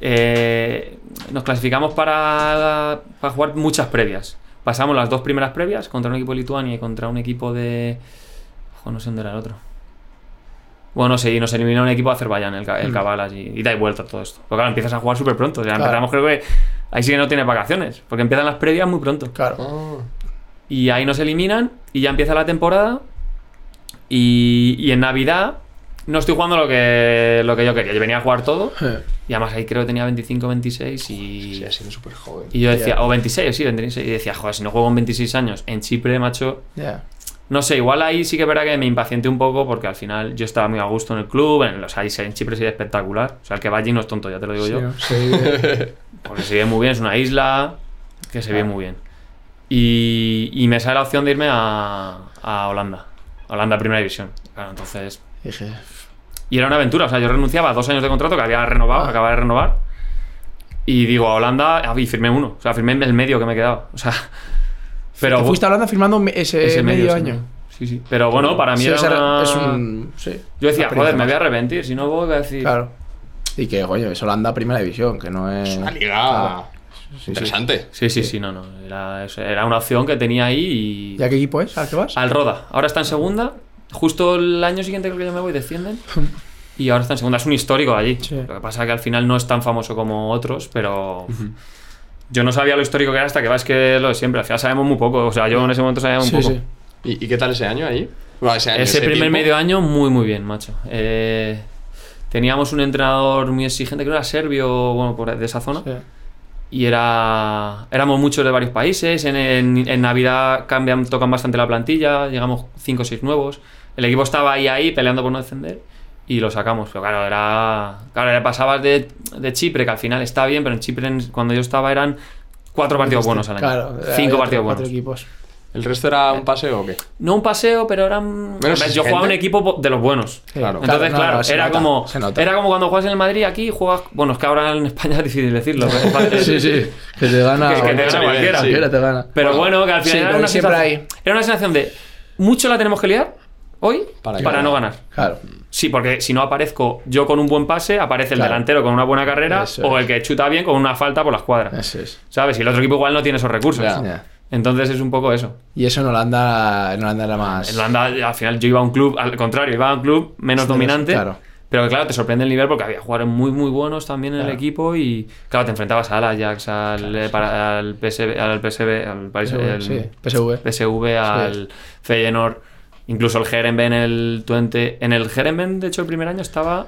eh, nos clasificamos para, para jugar muchas previas. Pasamos las dos primeras previas contra un equipo de Lituania y contra un equipo de. Ojo, no sé dónde era el otro. Bueno, sí, y nos eliminó un equipo de Azerbaiyán, el, el Kabalas, y, y da y vuelta todo esto. Porque claro, empiezas a jugar súper pronto. O sea, Claro. empezamos, creo que. Ahí sí que no tienes vacaciones, porque empiezan las previas muy pronto. Claro. Y ahí nos eliminan y ya empieza la temporada. Y, y en Navidad no estoy jugando lo que, lo que yo quería. Yo venía a jugar todo. Y además ahí creo que tenía 25, 26 y... sí, ha sido súper joven. Y yo decía, o 26, sí, 26. Y decía, joder, si no juego con 26 años en Chipre, macho. Ya. No sé, igual ahí sí que es verdad que me impacienté un poco porque al final yo estaba muy a gusto en el club. En, o sea, ahí en Chipre sería espectacular. O sea, el que va allí no es tonto, ya te lo digo Sí, yo. Sí. Porque se vive muy bien, es una isla que se vive muy bien. Y, y me sale la opción de irme a, a Holanda. Holanda Primera División. Claro, entonces. Dije, Y era una aventura, o sea, yo renunciaba a dos años de contrato que había renovado, Ah. acababa de renovar. Y digo, a Holanda, ah, y firmé uno. O sea, firmé el medio que me quedaba. O sea. Pero. ¿Te fuiste hablando firmando me- ese, ese medio, ese año? Sí, Sí, sí. Pero bueno, para mí Sí, era ese una- es un. Sí. Yo decía, joder, me voy a arrepentir. Si no voy, a decir. Claro. Y que, coño, es Holanda primera división, que no es. Una liga. Sí, interesante. Sí, sí, sí, no, no. Era, era una opción que tenía ahí ¿Y a qué equipo es? ¿Al que vas? Al Roda. Ahora está en segunda. Justo el año siguiente creo que yo me voy, descienden. Y ahora está en segunda. Es un histórico de allí. Sí. Lo que pasa es que al final no es tan famoso como otros, pero... Yo no sabía lo histórico que era hasta que vas que lo de siempre. Al final sabemos muy poco. O sea, yo en ese momento sabía muy Sí, poco. sí. ¿Y, y qué tal ese año ahí? Bueno, ese, año, Ese primer tiempo. medio año, muy, muy bien, macho. Eh, teníamos un entrenador muy exigente, creo que era serbio, bueno, por, de esa zona. Sí. Y era éramos muchos de varios países. En, en- en Navidad cambian, tocan bastante la plantilla. Llegamos 5 o 6 nuevos. El equipo estaba ahí, ahí, peleando por no descender. Y lo sacamos. Pero claro, era. Claro, le pasabas de, de Chipre, que al final está bien, pero en Chipre, en- cuando yo estaba, eran cuatro partidos buenos al año. Claro. Cinco otro- partidos cuatro buenos. equipos. ¿El resto era un paseo o qué? No un paseo, pero eran. Menos yo jugaba en un equipo de los buenos. Claro. Entonces, no, claro, no, era, nota, como, era como cuando juegas en el Madrid aquí juegas. Bueno, es que ahora en España es difícil decirlo. Sí, sí. Que te gana. Que- que te gana cualquiera. sí. Cualquiera te gana. Pero bueno, que al final Sí, era, pero una siempre sensación, era una sensación de mucho la tenemos que liar hoy Para para, no ganar. Claro. Sí, porque si no aparezco yo con un buen pase, aparece el Claro. delantero con una buena carrera Eso o el que chuta bien con una falta por la escuadra. Eso es. ¿Sabes? Y el otro equipo igual no tiene esos recursos. Entonces es un poco eso. Y eso en Holanda, en Holanda era más. En Holanda, al final, yo iba a un club, al contrario, iba a un club menos Sí, dominante. claro. Pero que, claro, te sorprende el nivel porque había jugadores muy, muy buenos también en el Claro. equipo y, claro, te enfrentabas al Ajax, al, para- al PSV, al PSV, al Paris, PSV, el- sí, PSV. PSV, al Feyenoord, incluso el Herenben, el Twente. En el Herenben, de hecho, el primer año estaba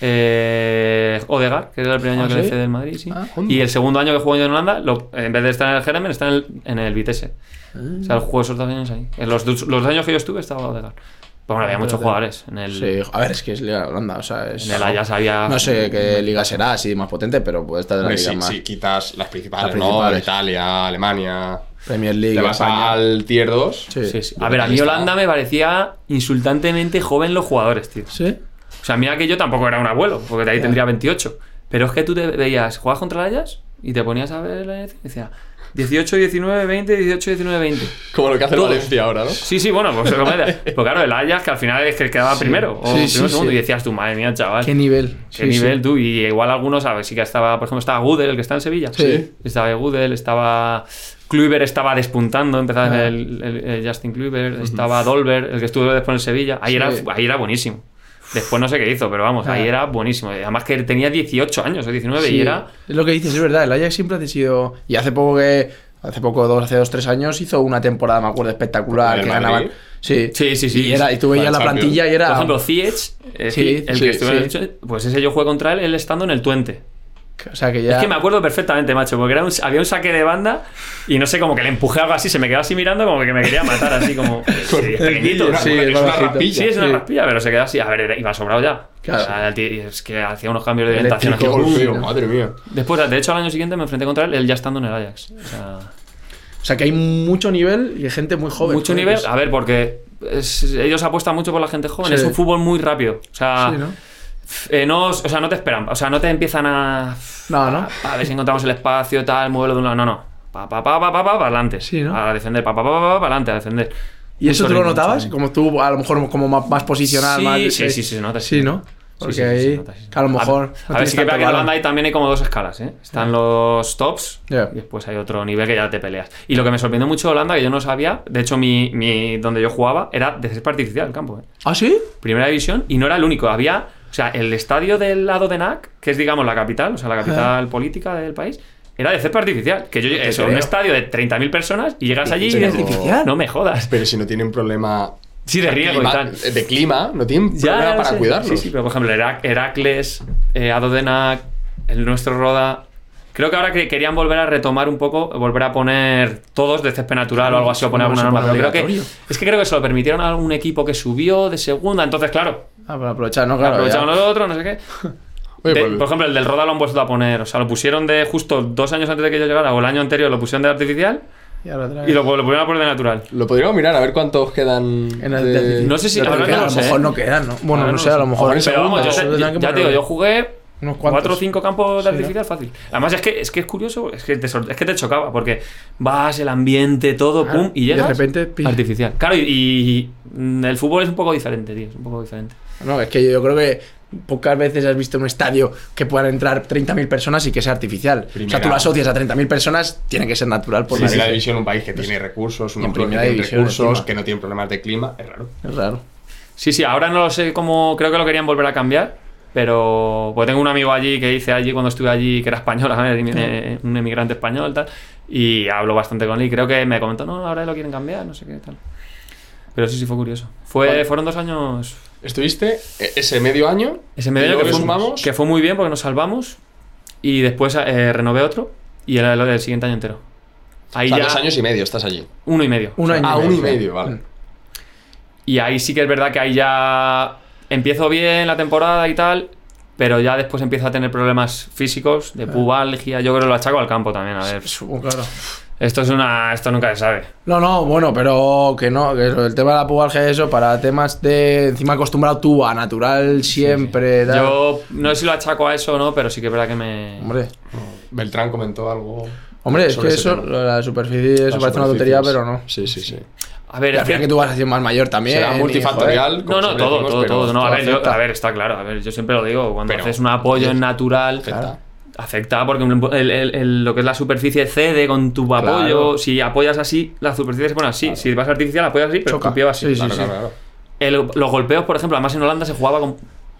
eh, Odegaard, que era el primer año ¿Ah, que sí? le cede el Madrid, sí. Ah, y el segundo año que jugó yo en Holanda, lo- en vez de estar en el Herenben, está en el, en el Vitesse. O sea, el juego esos dos años ahí. En los, dos- los años que yo estuve estaba Odegaard. Pero bueno, había muchos jugadores. En el, Sí, a ver, es que es Liga de Holanda, o sea, es... en el Ajax había... No sé qué liga será, así más potente, pero puede estar de la Hombre, liga si, más. si quitas las principales, Las ¿no? Italia, Alemania. Premier League, Te vas España. al tier 2. Sí. Sí, sí. A ver, a mí. Holanda me parecía insultantemente joven los jugadores, tío. ¿Sí? O sea, mira que yo tampoco era un abuelo, porque de ahí tendría 28. Pero es que tú te veías, jugabas contra el Ajax y te ponías a ver la y decía 18, 19, 20, 18, 19, 20. Como lo que hace el. Valencia ahora, ¿no? Sí, sí, bueno, pues, pues claro, el Ajax que al final es que quedaba primero o Sí, primero sí, segundo sí. y decías tú, madre mía, chaval. ¿Qué nivel? ¿Qué Sí, nivel sí. tú? Y igual algunos, a ver, sí que estaba, por ejemplo, estaba Gudel, el que está en Sevilla. Sí. Estaba Gudel, estaba. Kluivert estaba despuntando, empezaba Ah. el, el- el Justin Kluivert, estaba Dolber, el que estuvo después en Sevilla. Ahí, Sí. era, ahí era buenísimo. Después no sé qué hizo, pero vamos, ahí Ah. era buenísimo. Además que tenía 18 años o 19 Sí, y era. Es lo que dices, es verdad. El Ajax siempre ha sido. Y hace poco que. Hace poco, dos, hace dos, tres años, hizo una temporada, me acuerdo, espectacular. ¿El Que ganaban. Sí, Sí, sí, sí. Y, era, y tú veías la plantilla y era. Por ejemplo, Ziyech, eh, Sí, el sí, que estuvo en el pues ese yo jugué contra él, él estando en el Twente. O sea, que ya. Es que me acuerdo perfectamente, macho, porque era un- había un saque de banda y no sé, como que le empujé algo así, se me quedaba así mirando como que me quería matar, así como. Sí, es pequeñito. Una- Sí, es es una raspilla. Sí, es una Sí. raspilla, pero se quedó así. A ver, iba sobrado ya. Claro. O sea, el tío- es que hacía unos cambios de orientación. Aquí. madre mía. Después, de hecho, al año siguiente me enfrenté contra él, él ya estando en el Ajax. O sea, O sea, que hay mucho nivel y gente muy joven. mucho nivel. A ver, porque es- ellos apuestan mucho por la gente joven. Sí. Es un fútbol muy rápido. O sea, Sí, ¿no? Eh, no, o sea, no te esperan. O sea, no te empiezan a. No, ¿no? A, a ver si encontramos el espacio, tal, muévelo de un lado. No, no. Pa, pa, pa, pa, pa, pa, para adelante. Sí, ¿no? A defender. Pa, pa, pa, pa, pa, para adelante, a defender. ¿Y eso tú lo notabas? Como tú, a lo mejor, como más, más posicional, Sí, más. sí, sí, sí, se nota, Sí, ¿no? Porque ahí. a lo mejor. A, ver, sí que vea que en. Holanda ahí también hay como dos escalas, ¿eh? Están los tops y después hay otro nivel que ya te peleas. Y lo que me sorprendió mucho de Holanda, que yo no sabía, de hecho, mi, mi- donde yo jugaba era de césped artificial el campo, ¿eh? ¿Ah, sí? Primera división, y no era el único. Había, o sea, el estadio del lado de NAC, que es, digamos, la capital, o sea, la capital política del país, era de césped artificial. Que yo, eso, un estadio de 30.000 personas y llegas allí y ¿Césped es- artificial? No me jodas. Pero si no tienen problema Sí, de riego y clima- tal. de clima, no tienen problema ya para sé. cuidarlos. Sí, sí, pero por ejemplo, Herac- Heracles, eh, Adodenac, el nuestro Roda. Creo que ahora que querían volver a retomar un poco, volver a poner todos de césped natural o algo así, o poner alguna norma. Pero creo que, es que creo que se lo permitieron a algún equipo que subió de segunda. Entonces, claro, Ah, para aprovechar, ¿no? Claro. aprovecharon ya. los otros, no sé qué. Oye, De- pues- por ejemplo, el del Roda lo han vuelto a poner. O sea, lo pusieron de justo dos años antes de que yo llegara, o el año anterior lo pusieron de artificial, Y ahora y lo, lo volvieron a poner de natural. Lo podríamos mirar a ver cuántos quedan. En el de- de- No sé si- de- ahora no a lo mejor ¿eh? no quedan, ¿no? Bueno, no no sé, a lo mejor. Pero vamos, yo, segundo, sé- que ya te digo, yo jugué Unos cuantos. Cuatro o cinco campos de Sí, artificial, fácil. Además, es que es, que es curioso, es que, te, es que te chocaba, porque vas, el ambiente, todo, Claro, pum, y y de llegas. repente, artificial. Claro, y, y, el fútbol es un poco diferente, tío, es un poco diferente. No, es que yo creo que pocas veces has visto un estadio que puedan entrar 30.000 personas y que sea artificial. O sea, tú lo asocias a 30.000 personas, tiene que ser natural por Primera narices. división, un país que tiene recursos, un club que tiene recursos, que no tiene problemas de clima, es raro. Es raro. Sí, sí, ahora no lo sé cómo. Creo que lo querían volver a cambiar. Pero. Pues tengo un amigo allí que hice allí cuando estuve allí, que era español, a ver, eh, un emigrante español, tal. Y hablo bastante con él. Y creo que me comentó, no, ahora lo quieren cambiar, no sé qué tal. Pero sí, sí, fue curioso. Fue. Fueron dos años. Estuviste eh, ese medio año. Ese medio año que fue, sumamos. que fue muy bien porque nos salvamos. Y después eh, renové otro. Y era lo del siguiente año entero. Ahí o sea, ya. dos años y medio estás allí. Uno y medio. Un año Ah, y uno y medio. medio, vale. Y ahí sí que es verdad que ahí ya empiezo bien la temporada y tal, pero ya después empiezo a tener problemas físicos, de pubalgia, yo creo que lo achaco al campo también, a ver. Claro. Esto es una esto nunca se sabe. No, no, bueno, pero que no, que el tema de la pubalgia eso, para temas de encima acostumbrado tú a natural siempre. tal. Yo no sé si lo achaco a eso o no, pero sí que es verdad que me Hombre, Beltrán comentó algo. hombre, es que eso, tema. la superficie, eso Las parece una tontería, pero no. Sí, sí, sí. a ver, al es final que- tú vas a ser más mayor también. Será multifactorial. no, como no, todo, decimos, todo, todo. No, a ver, yo- a ver, está claro. A ver, yo siempre lo digo. Cuando Pero- haces un apoyo en natural, Afecta. Afecta porque el- el- el- lo que es la superficie cede con tu apoyo. Claro. Si apoyas así, la superficie se pone así. Si vas artificial, apoyas así, pero Choca. tu pie va así. Sí, sí, Claro, sí. claro, claro. El- los golpeos, por ejemplo, además en Holanda se jugaba con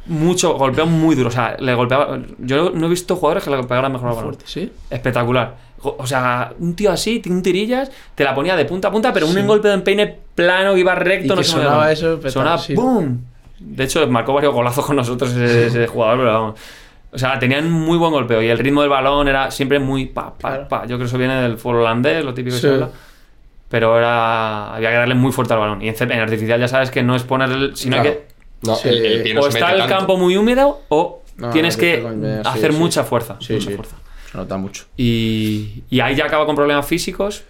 mucho golpeo muy duro. O sea, le golpeaba. Yo no he visto jugadores que le pegaran mejor al balón. ¿sí? Espectacular. O sea, un tío así, un tirillas, te la ponía de punta a punta, pero un golpe de empeine plano que iba recto, Y no que se sonaba eso, Sonaba. ¡boom! De hecho, marcó varios golazos con nosotros ese, ese jugador, pero vamos. O sea, tenían muy buen golpeo y el ritmo del balón era siempre muy pa, pa, Claro. pa. Yo creo que eso viene del fútbol holandés, lo típico que Sí. se habla. Pero era, había que darle muy fuerte al balón. Y en, en artificial ya sabes que no es poner el. Sino Claro. que No, Sí. el, el pie no o está el tanto. campo muy húmedo o No, tienes que hacer sí. mucha fuerza. Sí, mucha sí. fuerza. Se nota mucho. Y, y ahí ya acabo con problemas físicos.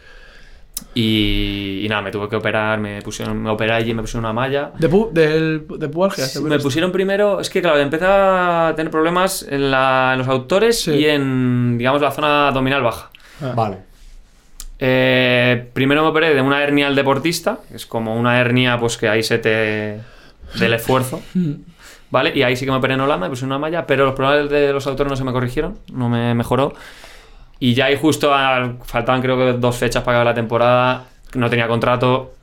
Y, y nada, me tuve que operar, me pusieron, me operé allí, me pusieron una malla. ¿De, pu del, de pubalgia? ¿te Me pusieron primero, es que claro, empecé a tener problemas en, la- en los autores Sí. y en, digamos, la zona abdominal baja. Ah. Vale. Eh, primero me operé de una hernia al deportista, que es como una hernia pues que ahí se te... del esfuerzo. ¿Vale? Y ahí sí que me operé en Holanda, me puse una malla, pero los problemas de los autores no se me corrigieron, no me mejoró. Y ya ahí justo al- faltaban creo que dos fechas para acabar la temporada, no tenía contrato.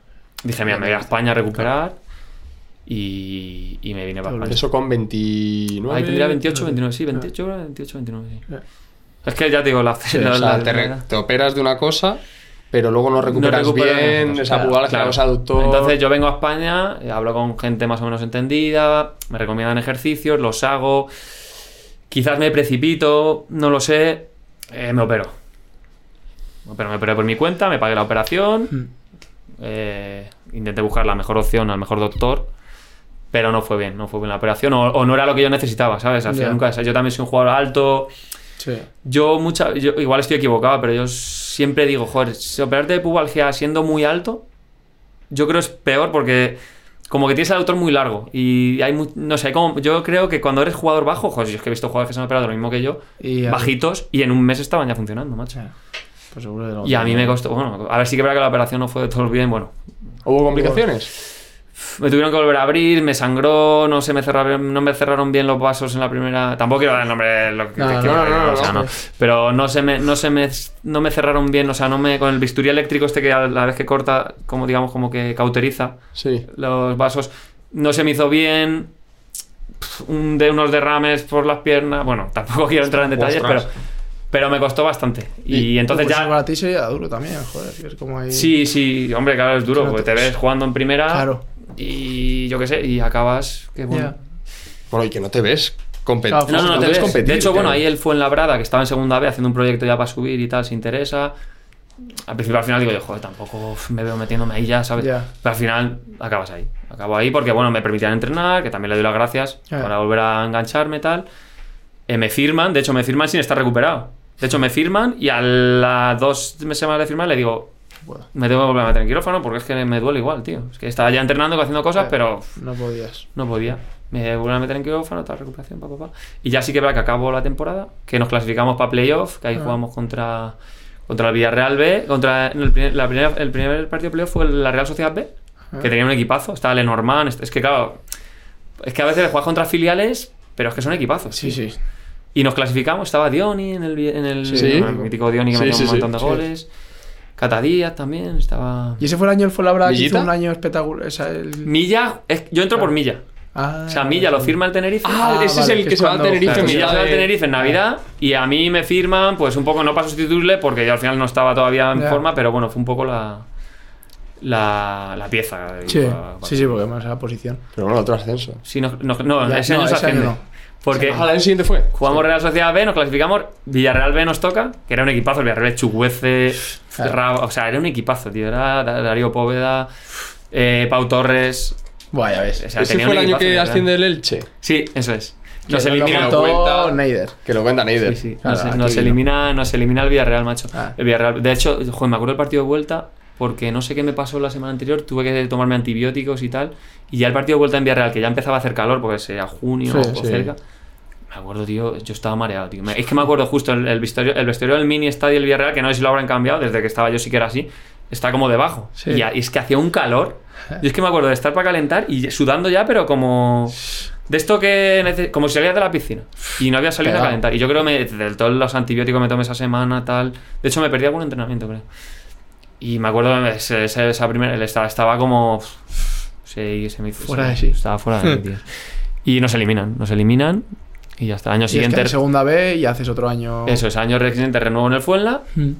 Dije, mira, me voy a España a recuperar. Y, y me vine para España. Eso con 29. Ahí tendría 28, 29, sí, 28, 28, 29, sí. Es que ya te digo, la, Sí, la- o sea, la- te, re- te operas de una cosa, pero luego no recuperas bien esa pubalgia, Claro. ese aductor. Entonces yo vengo a España, eh, hablo con gente más o menos entendida, me recomiendan ejercicios, los hago. Quizás me precipito, no lo sé, eh, me opero. Pero me operé por mi cuenta, me pagué la operación, eh, intenté buscar la mejor opción al mejor doctor, pero no fue bien, no fue bien la operación o, o no era lo que yo necesitaba, ¿sabes? Al final nunca, yo también soy un jugador alto, Sí. yo mucha, yo igual estoy equivocado, pero yo siempre digo, joder, si operarte de pubalgia siendo muy alto, yo creo es peor porque como que tienes el autor muy largo y hay mu- no sé, hay como, yo creo que cuando eres jugador bajo, joder, yo es que he visto jugadores que se han operado lo mismo que yo, Y bajitos y en un mes estaban ya funcionando, macho. Pues seguro que no. Y a mí me costó, bueno, a ver si que verdad que la operación no fue de todo bien, bueno, ¿Hubo complicaciones? Me tuvieron que volver a abrir, me sangró, no se me cerraron, no me cerraron bien los vasos en la primera. Tampoco quiero dar el nombre de lo que, No, que- no, no, no, o sea, no. Pero no se me, no se me, no me cerraron bien, o sea, no me con el bisturí eléctrico este que a la vez que corta, como digamos, como que cauteriza Sí. los vasos, no se me hizo bien. Un de unos derrames por las piernas. Bueno, tampoco quiero entrar en detalles, pero, Ostras. pero me costó bastante. Y, entonces Pues ya. Para ti sería duro también, joder. Es como ahí. Sí, sí, hombre, claro, es duro, porque te- te ves jugando en primera Claro. Y yo qué sé, y acabas que bueno. Ya. Bueno, y que no te ves competir. Claro, No, no, no te ves. competir. de hecho, bueno, claro. ahí él fue en Labrada, que estaba en segunda B haciendo un proyecto ya para subir y tal, se interesa. Al principio, al final digo yo, joder, tampoco me veo metiéndome ahí ya, ¿sabes? Ya. Pero al final acabas ahí. Acabo ahí porque, bueno, me permitían entrenar, que también le doy las gracias Ya. para volver a engancharme y tal. Eh, me firman, de hecho, me firman sin estar recuperado. De hecho, me firman y a las dos semanas de firmar le digo, puedo. Me tengo que volver a meter en quirófano porque es que me duele igual, tío. Es que estaba ya entrenando, haciendo cosas, pero No podías. no podía. Me volví a meter en quirófano, tal recuperación, pa, pa, pa. Y ya sí que va que acabó la temporada, que nos clasificamos para playoff, que ahí Ah. jugamos contra, contra el Villarreal B. Contra, el, primer, la primera- el primer partido de playoff fue la Real Sociedad B, Ah. que tenía un equipazo. Estaba Lenormand. Es que claro, es que a veces juegas contra filiales, pero es que son equipazos. Sí, tío. sí. Y nos clasificamos, estaba Dioni en el, en el, Sí. el mítico Dioni que Sí, metía sí, un montón de sí. goles. Cata Díaz también estaba. Y ese fue el año del Fuenlabrada que hizo un año espectacular. el- Milla, es- yo entro por Milla. Ah, O sea, Milla lo firma el Tenerife. Ah, Ah, ese vale, es el que se va al Tenerife. claro, Milla Milla se va al Tenerife en Navidad y a mí me firman, pues un poco, no para sustituirle porque yo al final no estaba todavía en Ya. forma, pero bueno, fue un poco la, la, la pieza. Sí, Para- sí, sí, porque más esa posición. Pero bueno, otro ascenso. Sí, no, no, no, Ya, ese no, año se ese año no. Porque Ah, el siguiente fue. jugamos Real Sociedad B, nos clasificamos, Villarreal B nos toca, que era un equipazo, el Villarreal Chuguece. Ra- o sea, era un equipazo, tío, era Da- Darío Póveda, eh, Pau Torres, Buah, ya ves. o sea, Ese fue el año equipazo, que asciende el Elche. Sí, eso es. Nos elimina cuenta- Neider. Que lo cuenta Neider. Sí, sí. Claro, nos, elimina, nos elimina el Villarreal, macho. Ah. El Villarreal. De hecho, joder, me acuerdo del partido de vuelta porque no sé qué me pasó la semana anterior. Tuve que tomarme antibióticos y tal. Y ya el partido de vuelta en Villarreal, que ya empezaba a hacer calor porque sería junio Sí, o sí. cerca. Me acuerdo, tío, yo estaba mareado, tío. Es que me acuerdo justo el, el vestuario, el vestuario del mini estadio del Villarreal, que no sé si lo habrán cambiado desde que estaba yo sí que era así. Está como debajo. Sí. Y, a- es que hacía un calor. Yo es que me acuerdo de estar para calentar y sudando ya, pero como. De esto que. Como si salías de la piscina. Y no había salido a Pegado. calentar. Y yo creo que me, todos los antibióticos me tomé esa semana, tal. De hecho, me perdí algún entrenamiento, creo. Y me acuerdo ese- esa primera. estaba como. Sí, se me hizo. Fuera se- de sí. Estaba fuera de sí, tío. Y nos eliminan. Nos eliminan. Y ya está. Año Y es siguiente. que en segunda B y haces otro año. Eso es, año siguiente renuevo en el Fuenla. Mm.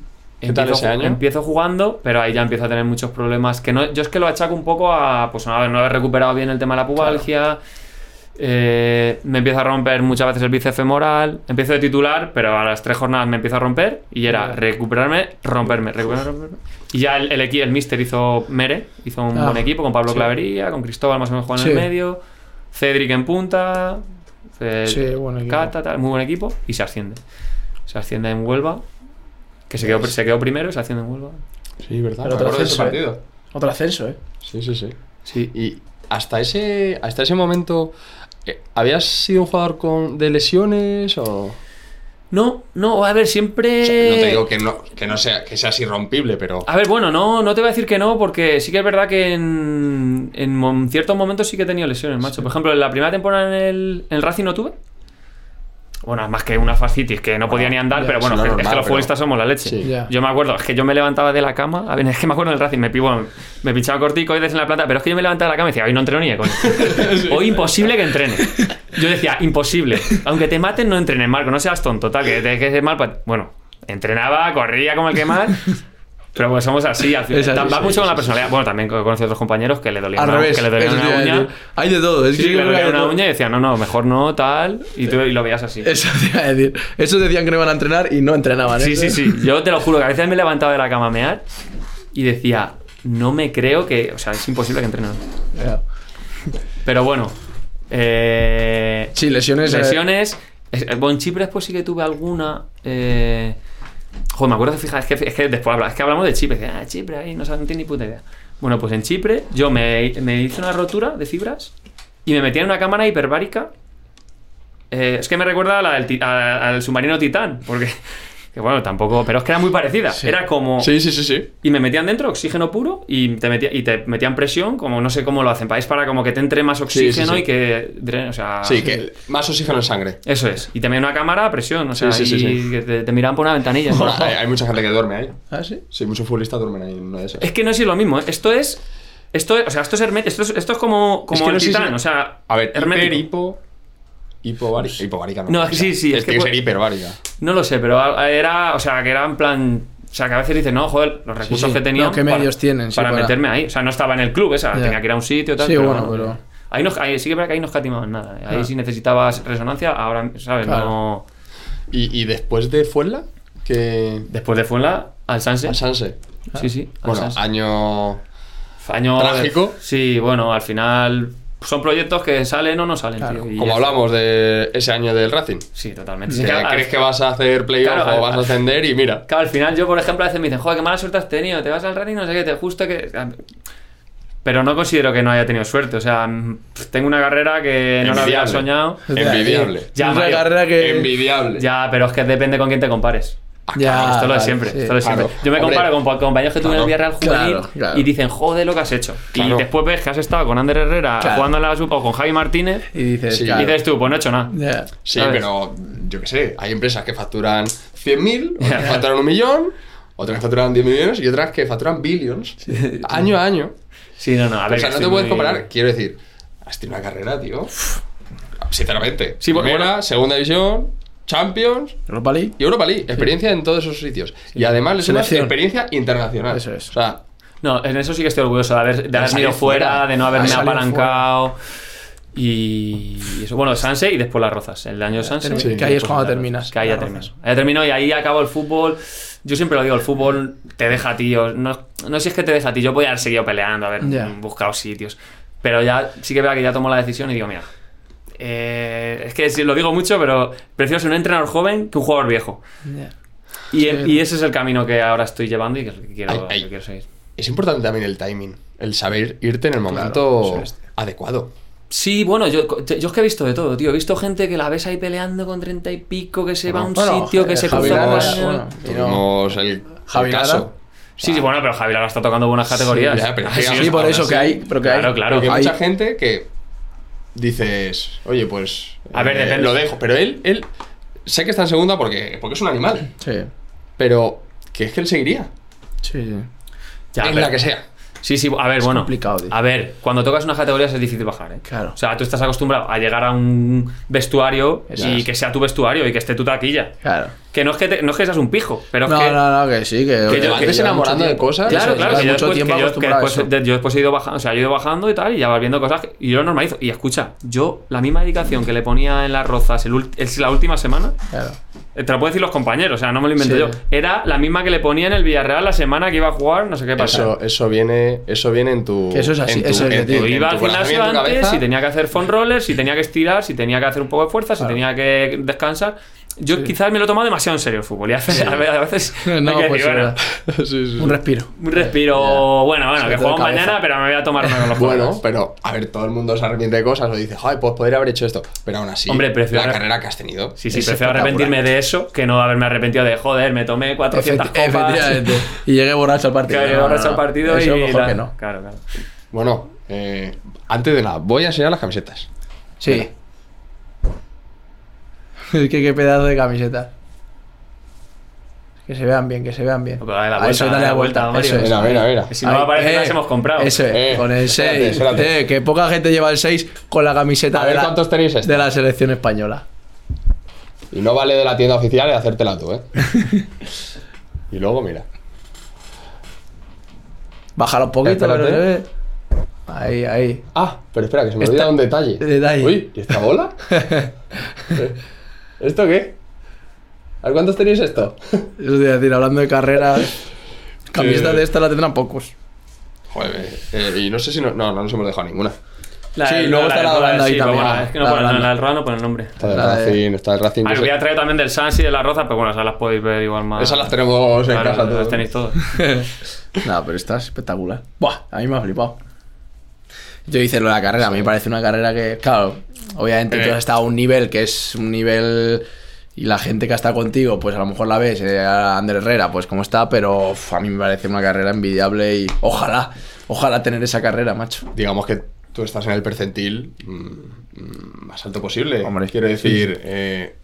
¿Qué tal ese año? Empiezo jugando, pero ahí ya empiezo a tener muchos problemas. Que no, yo es que lo achaco un poco a pues, no haber, no haber recuperado bien el tema de la pubalgia. Eh, me empiezo a romper muchas veces el bíceps femoral. Empiezo de titular, pero a las tres jornadas me empiezo a romper. Y era recuperarme, romperme, recuperarme, romperme. Y ya el, el, Mister hizo Mere, hizo un Ah, buen equipo con Pablo sí. Clavería, con Cristóbal más o menos jugando en el medio, Cedric en punta, Sí, buen equipo. Cata, tal, muy buen equipo. Y se asciende. Se asciende en Huelva. Que se quedó, se quedó primero y se asciende en Huelva. Sí, verdad. Pero otro acuerdo de ese ascenso, ¿eh? Otro ascenso, ¿eh? Sí, sí, sí. Sí. Y hasta ese, hasta ese momento, eh, ¿habías sido un jugador con, de lesiones o...? No, no, a ver, siempre. O sea, no te digo que no, que no sea, que sea así rompible, pero... A ver, bueno, no, no te voy a decir que no, porque sí que es verdad que en, en ciertos momentos sí que he tenido lesiones, macho. Por ejemplo, en la primera temporada en el, en el Racing no tuve. Bueno, más que una fascitis que no podía ni andar, pero bueno, sí, que- no, es que normal, los pero- futbolistas somos la leche. Sí. Yo me acuerdo, es que yo me levantaba de la cama, a ver, es que me acuerdo del Racing, me pivo, me pinchaba corticoides en la planta, pero es que yo me levantaba de la cama y decía, hoy no entreno ni de. Hoy imposible que entrene. Yo decía, imposible. Aunque te maten, no entrenes, Marco, no seas tonto, tal, que te quedes mal. pa- Bueno, entrenaba, corría como el que más. Pero pues somos así, al final. Así, va sí, mucho con la personalidad. Bueno, también conocí a otros compañeros que le dolía Al una, revés. que le dolía una uña. Hay de todo. Es Sí, que le dolía una uña y decía, no, no, mejor no, tal. Y, tú, y lo veías así. Eso te iba a decir. Esos decían que no iban a entrenar y no entrenaban. ¿eh? Sí, sí, sí. Yo te lo juro que a veces me levantaba de la cama a mear y decía, no me creo que. O sea, es imposible que entrenen. Pero bueno. Eh, Sí, lesiones. eh, lesiones. Es- eh, Bueno, en Chipre después sí que tuve alguna. eh, Joder, me acuerdo, fija, es que, es que después habla, es que hablamos de Chipre. ah, Chipre, ahí no, no tiene ni puta idea. Bueno, pues en Chipre yo me, hice una rotura de fibras y me metí en una cámara hiperbárica. Eh, es que me recuerda a la del al submarino Titán, porque. Que bueno, tampoco. Pero es que era muy parecida. Sí. Era como. Sí, sí, sí, sí. Y me metían dentro oxígeno puro y te, metía- y te metían presión, como no sé cómo lo hacen, es para como que te entre más sí, oxígeno sí. y que drene, o sea... Sí, que más oxígeno en sangre. Eso es. Y también una cámara a presión, o sea, Sí, sí, y que te, te miran por una ventanilla. Bueno, hay, hay mucha gente que duerme ahí. Ah, sí. Sí, muchos futbolistas duermen ahí en una de esas. Es que no es lo mismo, ¿eh? Esto es... Esto es, o sea, esto es, herme- esto es, esto es como, como Es que el no sé si- titán, o sea, A ver, hermético. hiper, hipo... Hipovárica. Hipovárica no. No, sí, sí, es Es que que pu- ser hipervárica. No lo sé, pero era, o sea, que era en plan... O sea, que a veces dices, no, joder, los recursos sí. que tenían... No, ¿qué medios tienen? Sí, para, para- meterme ahí. O sea, no estaba en el club, esa, Ya. tenía que ir a un sitio, tal. Sí, pero bueno, pero- Ahí, no, ahí sí que verdad que ahí no escatimaban nada. Ahí Ah. si necesitabas resonancia, ahora, ¿sabes? Claro. No... ¿Y, y después de Fuenla? Que... Después de Fuenla, al Sanse. Al Sanse. Sí, sí. al Bueno, Sanse. año... Año trágico. Sí, bueno, al final son proyectos que salen o no salen, Claro. tío. Como hablamos de ese año del Racing. Sí, totalmente. Que Es que al- crees que vas a hacer playoff Claro, o al- vas a ascender y mira. Claro, al final yo, por ejemplo, a veces me dicen, joder, qué mala suerte has tenido, te vas al Racing, no sé qué, te justo que... Pero no considero que no haya tenido suerte, o sea, mm, tengo una carrera que no la había soñado. Envidiable. Ya, una Mario. carrera que. Envidiable. Ya, pero es que depende con quién te compares. Ya, esto es lo de vale, siempre, sí. esto es lo de siempre. Claro. Yo me Hombre, comparo con pa- compañeros que tuve en el claro. Villarreal juvenil Claro, claro. y dicen, joder, lo que has hecho. Claro. Y después ves que has estado con Ander Herrera Claro. jugando en la Supa o con Javi Martínez Y dices, Sí. y claro. dices tú, pues no he hecho nada. Ya. Sí, ¿sabes? pero yo qué sé, hay empresas que facturan 100.000, otras que facturan un millón, otras que facturan 10 millones y otras que facturan billions año a año. Sí, no, no, a ver. o sea, no te puedes muy- comparar. Quiero decir, has tenido una carrera, tío. Sinceramente. Sí, bueno, Primera, bueno. segunda división, Champions Europa League. y Europa League. Experiencia en todos esos sitios. Y además es una Selección. experiencia internacional. Eso es. O sea, No, en eso sí que estoy orgulloso de haber, de ido fuera, fuera. de no haberme apalancado. Y y eso, bueno, Sanse y después las Rozas. El año de Sanse. Sí, y que ahí es después cuando las terminas, Rozas, Que ahí ya las. Rozas. Ahí ya termino y ahí acabo el fútbol. Yo siempre lo digo, el fútbol te deja a ti. yo- No, no sé si es que te deja a ti. Yo podía haber seguido peleando, haber Ya. buscado sitios. Pero ya sí que veo que ya tomo la decisión y digo, mira. Eh, es que sí, lo digo mucho, pero prefiero ser un entrenador joven que un jugador viejo. Y, Sí. y ese es el camino que ahora estoy llevando y que que quiero, Ay, ay. que quiero seguir. es importante también el timing. El saber irte en el momento es. adecuado. Sí, bueno, yo, yo es que he visto de todo, tío. He visto gente que la ves ahí peleando con treinta y pico, que se va a un Bueno, sitio, que eh, se cruza con Tuvimos, el, Javi el caso. Sí, sí, bueno, pero Javi Lara está tocando buenas categorías. ya, pero Ah, sí, Sí, por ahora eso que hay. Pero que Claro, hay. claro. Porque Hay- mucha gente que dices, oye, pues. A ver, eh, depende. Lo dejo. Pero él, él. Sé que está en segunda porque, porque es un animal. Sí. Pero que es que él seguiría. Sí, sí. Ya, en la que sea. Sí, sí, a ver, Es bueno. complicado, tío. A ver, cuando tocas unas categorías es difícil bajar, ¿eh? Claro. O sea, tú estás acostumbrado a llegar a un vestuario Eso y es. que sea tu vestuario y que esté tu taquilla. Claro. Que no es que, te- no es que seas un pijo, pero es No, que. no, no, que sí, que. Que que yo- enamorando de cosas. Claro, claro, que yo, mucho después, que yo- después de- yo después he ido bajando, o sea, he ido bajando y tal, y ya vas viendo cosas que- y yo lo normalizo. Y escucha, yo la misma dedicación que le ponía en las rozas el, la última semana, Claro. eh, te lo pueden decir los compañeros, o sea, no me lo invento Sí. yo, era la misma que le ponía en el Villarreal la semana que iba a jugar, no sé qué pasa. Eso, eso viene, eso viene en tu. Que eso es así, en tu, eso es en- en- iba al gimnasio antes, si tenía que hacer foam rollers, si tenía que estirar, si tenía que hacer un poco de fuerza, si tenía que descansar. Yo quizás me lo he tomado demasiado en serio el fútbol y a veces, a veces hay No, que pues decir, bueno, era Sí, sí, un sí. respiro. un respiro, bueno, bueno, Sobre que cabeza. mañana, pero me voy a tomar uno con los Bueno, jugadores. pero a ver, todo el mundo se arrepiente de cosas o dice, ay, pues podría haber hecho esto. Pero aún así, Hombre, prefiero- la carrera que has tenido. Sí, sí, Es prefiero arrepentirme de eso que no haberme arrepentido de joder, me tomé 400 Efecti- copas. Efectivamente. Y llegué borracho al partido. No, no, borracho no. al partido Eso y. mejor la- que no. Claro, claro. Bueno, eh, antes de nada, voy a enseñar las camisetas. Sí. que qué pedazo de camiseta. Que se vean bien, que se vean bien. Pero dale la A vuelta, eso, dale dale la vuelta. vuelta, Eso Mario. Mira, mira, mira. Que si no me parece que las hemos comprado. Eso es, Eh, con el espérate, 6. espérate. que poca gente lleva el 6 con la camiseta A ver de, la, cuántos tenéis esta. de la selección española. Y no vale de la tienda oficial y hacértela tú, ¿eh? y luego, mira. Bájalo un poquito, pero. Ahí, ahí. Ah, pero espera, que se me Esta- olvida un detalle. detalle. Uy, ¿y esta bola? ¿Esto qué? ¿A ver cuántos tenéis esto? Eso te iba a decir, hablando de carreras. Camisetas Eh. de esta la tendrán pocos. Joder, eh, y no sé si no, no, no nos hemos dejado ninguna. La, Sí, luego la está la Holanda ahí sí, también. bueno, es que no La pone- Holanda. la del Roda no pone el nombre. Está de- Racing, está del Racing. Ah, no sé. había traído también del Sans y de la Roza, pero bueno, esas las podéis ver igual más. Esas las tenemos en Claro, casa las todos. tenéis todas. No, pero esta es espectacular. Buah, a mí me ha flipado. Yo hice lo de la carrera, a mí me parece una carrera que, claro, obviamente Eh. tú has estado a un nivel que es un nivel y la gente que estado contigo, pues a lo mejor la ves, eh, a Ander Herrera, pues como está, pero uf, a mí me parece una carrera envidiable y ojalá, ojalá tener esa carrera, macho. Digamos que tú estás en el percentil mm, mm, más alto posible. Hombre, Quiero decir, eh,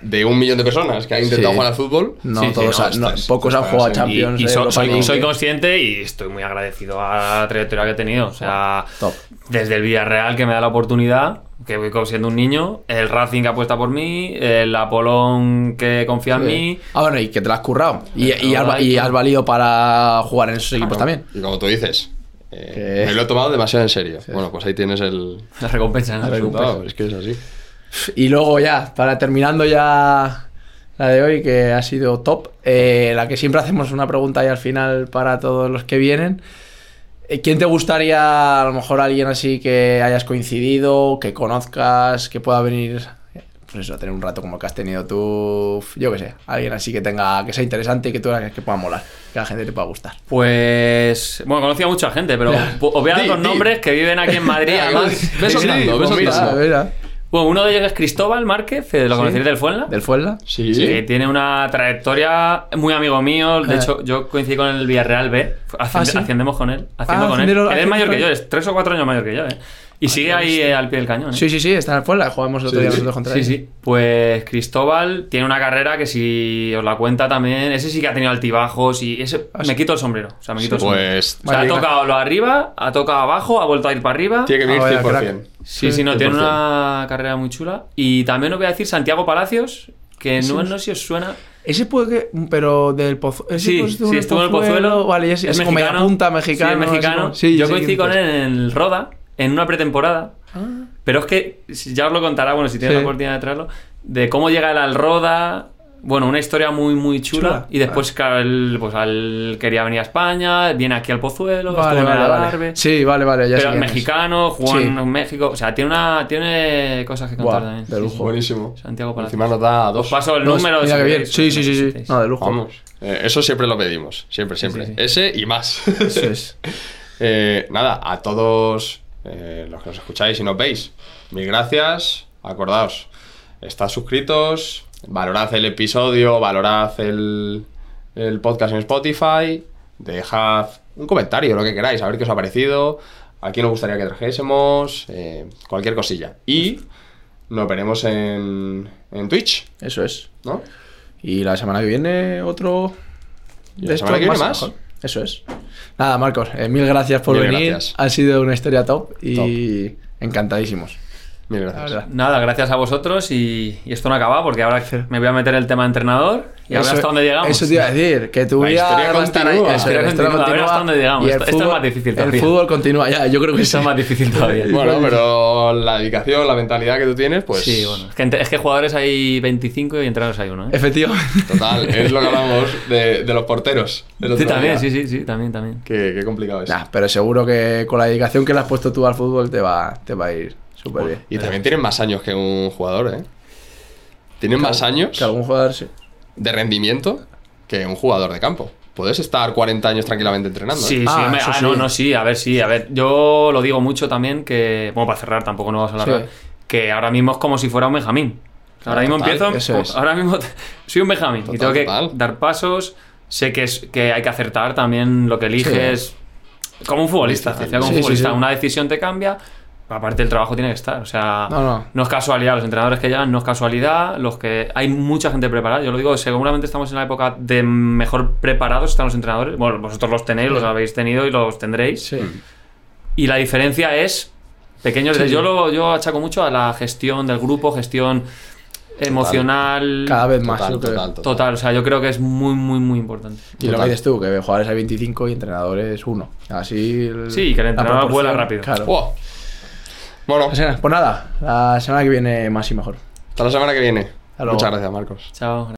de un millón de personas que han intentado Sí. jugar al fútbol, No, Sí, sí, todos no, han- no, estás- pocos han jugado a Champions. Y, y so- Europa soy, consciente y estoy muy agradecido a la trayectoria que he tenido. O sea, Top. desde el Villarreal que me da la oportunidad, que voy como siendo un niño, el Racing que apuesta por mí, el Apolón que confía en mí. Ah, bueno, y que te la has currado. Y, has, y claro. has valido para jugar en esos equipos Claro. también. Y como tú dices, eh, me lo he tomado demasiado en serio. Bueno, pues ahí tienes el La recompensa. ¿no? La recompensa. Es que es así. Y luego ya, para terminando ya la de hoy, que ha sido top, eh, la que siempre hacemos una pregunta ahí al final para todos los que vienen. Eh, ¿Quién te gustaría, a lo mejor alguien así que hayas coincidido, que conozcas, que pueda venir, pues eso, a tener un rato como el que has tenido tú, yo qué sé, alguien así que tenga, que sea interesante y que tú que pueda molar, que a la gente te pueda gustar. Pues. Bueno, conocía a mucha gente, pero os voy a dar nombres que viven aquí en Madrid. además. Ves Sí, soltando, ves Bueno, uno de ellos es Cristóbal Márquez, eh, lo Sí. conocéis del Fuenla. ¿Del Fuenla? Sí. que tiene una trayectoria muy amigo mío. De Eh. hecho, yo coincidí con el Villarreal B. Ascend- Ah, ¿sí? Ascendemos con él. Haciendo Ah, con él. Él es mayor que yo, es tres o cuatro años mayor que yo, ¿eh? Y sigue ahí eh, al pie del cañón. ¿eh? Sí, sí, sí, está en el Fuenla, jugamos el otro Sí, día sí. nosotros contra Sí, él. sí. Pues Cristóbal tiene una carrera que si os la cuenta también, ese sí que ha tenido altibajos y ese Ah, sí. me quito el sombrero. O sea, me quito el sombrero. Pues O sea, ha tocado lo arriba, ha tocado abajo, ha vuelto a ir para arriba. tiene que venir Ah, vaya, 100%. Sí, sí, no, tiene 100%. una carrera muy chula. Y también os voy a decir Santiago Palacios, que no, no sé si os suena. Ese puede que. Pero del Pozuelo. Sí, sí, estuvo en el Pozuelo. Vale, y es, es como media punta mexicano. Sí, mexicano. como- sí, Yo sí, coincidí ¿qué con él en el Roda, en una pretemporada. Pero es que ya os lo contará, bueno, si tienes Sí. la oportunidad de traerlo, de cómo llega él al Roda. Bueno, una historia muy, muy chula. Chula. Y después, claro, él, pues, él quería venir a España, viene aquí al Pozuelo, Vale, estuvo en vale, el vale. Sí, vale, vale. Ya pero mexicano, jugó Sí. en México. O sea, tiene, una, tiene cosas que contar Buah, también. de lujo. sí. Buenísimo. Santiago Palacios. Encima nos da Os dos. paso el número. mira si que bien. Sí, sí, sí, sí. No, de lujo. Vamos. Eh, eso siempre lo pedimos. Siempre, siempre. Sí, sí. Ese y más. Eso es. Eh, nada, a todos eh, los que nos escucháis y nos veis, mil gracias. Acordaos, estad suscritos, valorad el episodio, valorad el, el podcast en Spotify, dejad un comentario, lo que queráis, a ver qué os ha parecido, a quién os gustaría que trajésemos, eh, cualquier cosilla. Y nos veremos en, en Twitch, Eso es. ¿no? Y la semana que viene, otro. La semana que viene más. Eso es. Nada, Marcos, eh, mil gracias por Mil venir. gracias. Ha sido una historia top y encantadísimos. Mil gracias. Nada, gracias a vosotros y, y esto no acaba porque ahora me voy a meter el tema entrenador y a ver Eso- hasta dónde llegamos. Eso te iba a decir, que tu La vida historia continúa. Eso, La la historia historia continúa, a ver hasta dónde llegamos. Y el Esto- es fútbol- más difícil El todavía. fútbol continúa ya, yo creo que Esto sí. es más difícil todavía. Bueno, pero la dedicación, la mentalidad que tú tienes, pues. sí, bueno. Es que, ent- es que jugadores hay 25 y entrenadores hay uno, ¿eh? Efectivamente. Total, es lo que hablamos de, de los porteros. el Sí, también, día. sí, sí, sí, también, también. Qué, qué complicado es. Nah, pero seguro que con la dedicación que le has puesto tú al fútbol te va, te va a ir súper bien. Y también tienen más años que un jugador, ¿eh? Tienen más años Que algún jugador sí. de rendimiento que un jugador de campo. Puedes estar 40 años tranquilamente entrenando. ¿eh? Sí, Ah, sí, me- ah, sí. no, no, sí, a ver, sí, a ver, yo lo digo mucho también que, bueno, para cerrar tampoco no vamos a hablar, Sí. que ahora mismo es como si fuera un Benjamín. Ahora mismo Total, empiezo, eso es. ahora mismo soy un Benjamín y tengo que total. dar pasos, sé que, es, que hay que acertar también lo que eliges, como un futbolista, como Sí, un sí, futbolista, sí. una decisión te cambia, aparte el trabajo tiene que estar, o sea, No, no. es casualidad, los entrenadores que llegan no es casualidad, los que hay mucha gente preparada, yo lo digo, seguramente estamos en la época de mejor preparados están los entrenadores, bueno, vosotros los tenéis, los habéis tenido y los tendréis, Sí. y la diferencia es pequeños. Sí, yo sí. lo yo achaco mucho a la gestión del grupo, gestión emocional. Cada vez más. Total, total, total. Total, o sea, yo creo que es muy, muy, muy importante. Y lo que Total. dices tú, que jugadores hay 25 y entrenadores uno. Así. el- Sí, que el entrenador vuela rápido. Claro. ¡Wow! Bueno, Pues nada, Pues nada, la semana que viene más y mejor. hasta la semana que viene. luego. Muchas gracias, Marcos. Chao.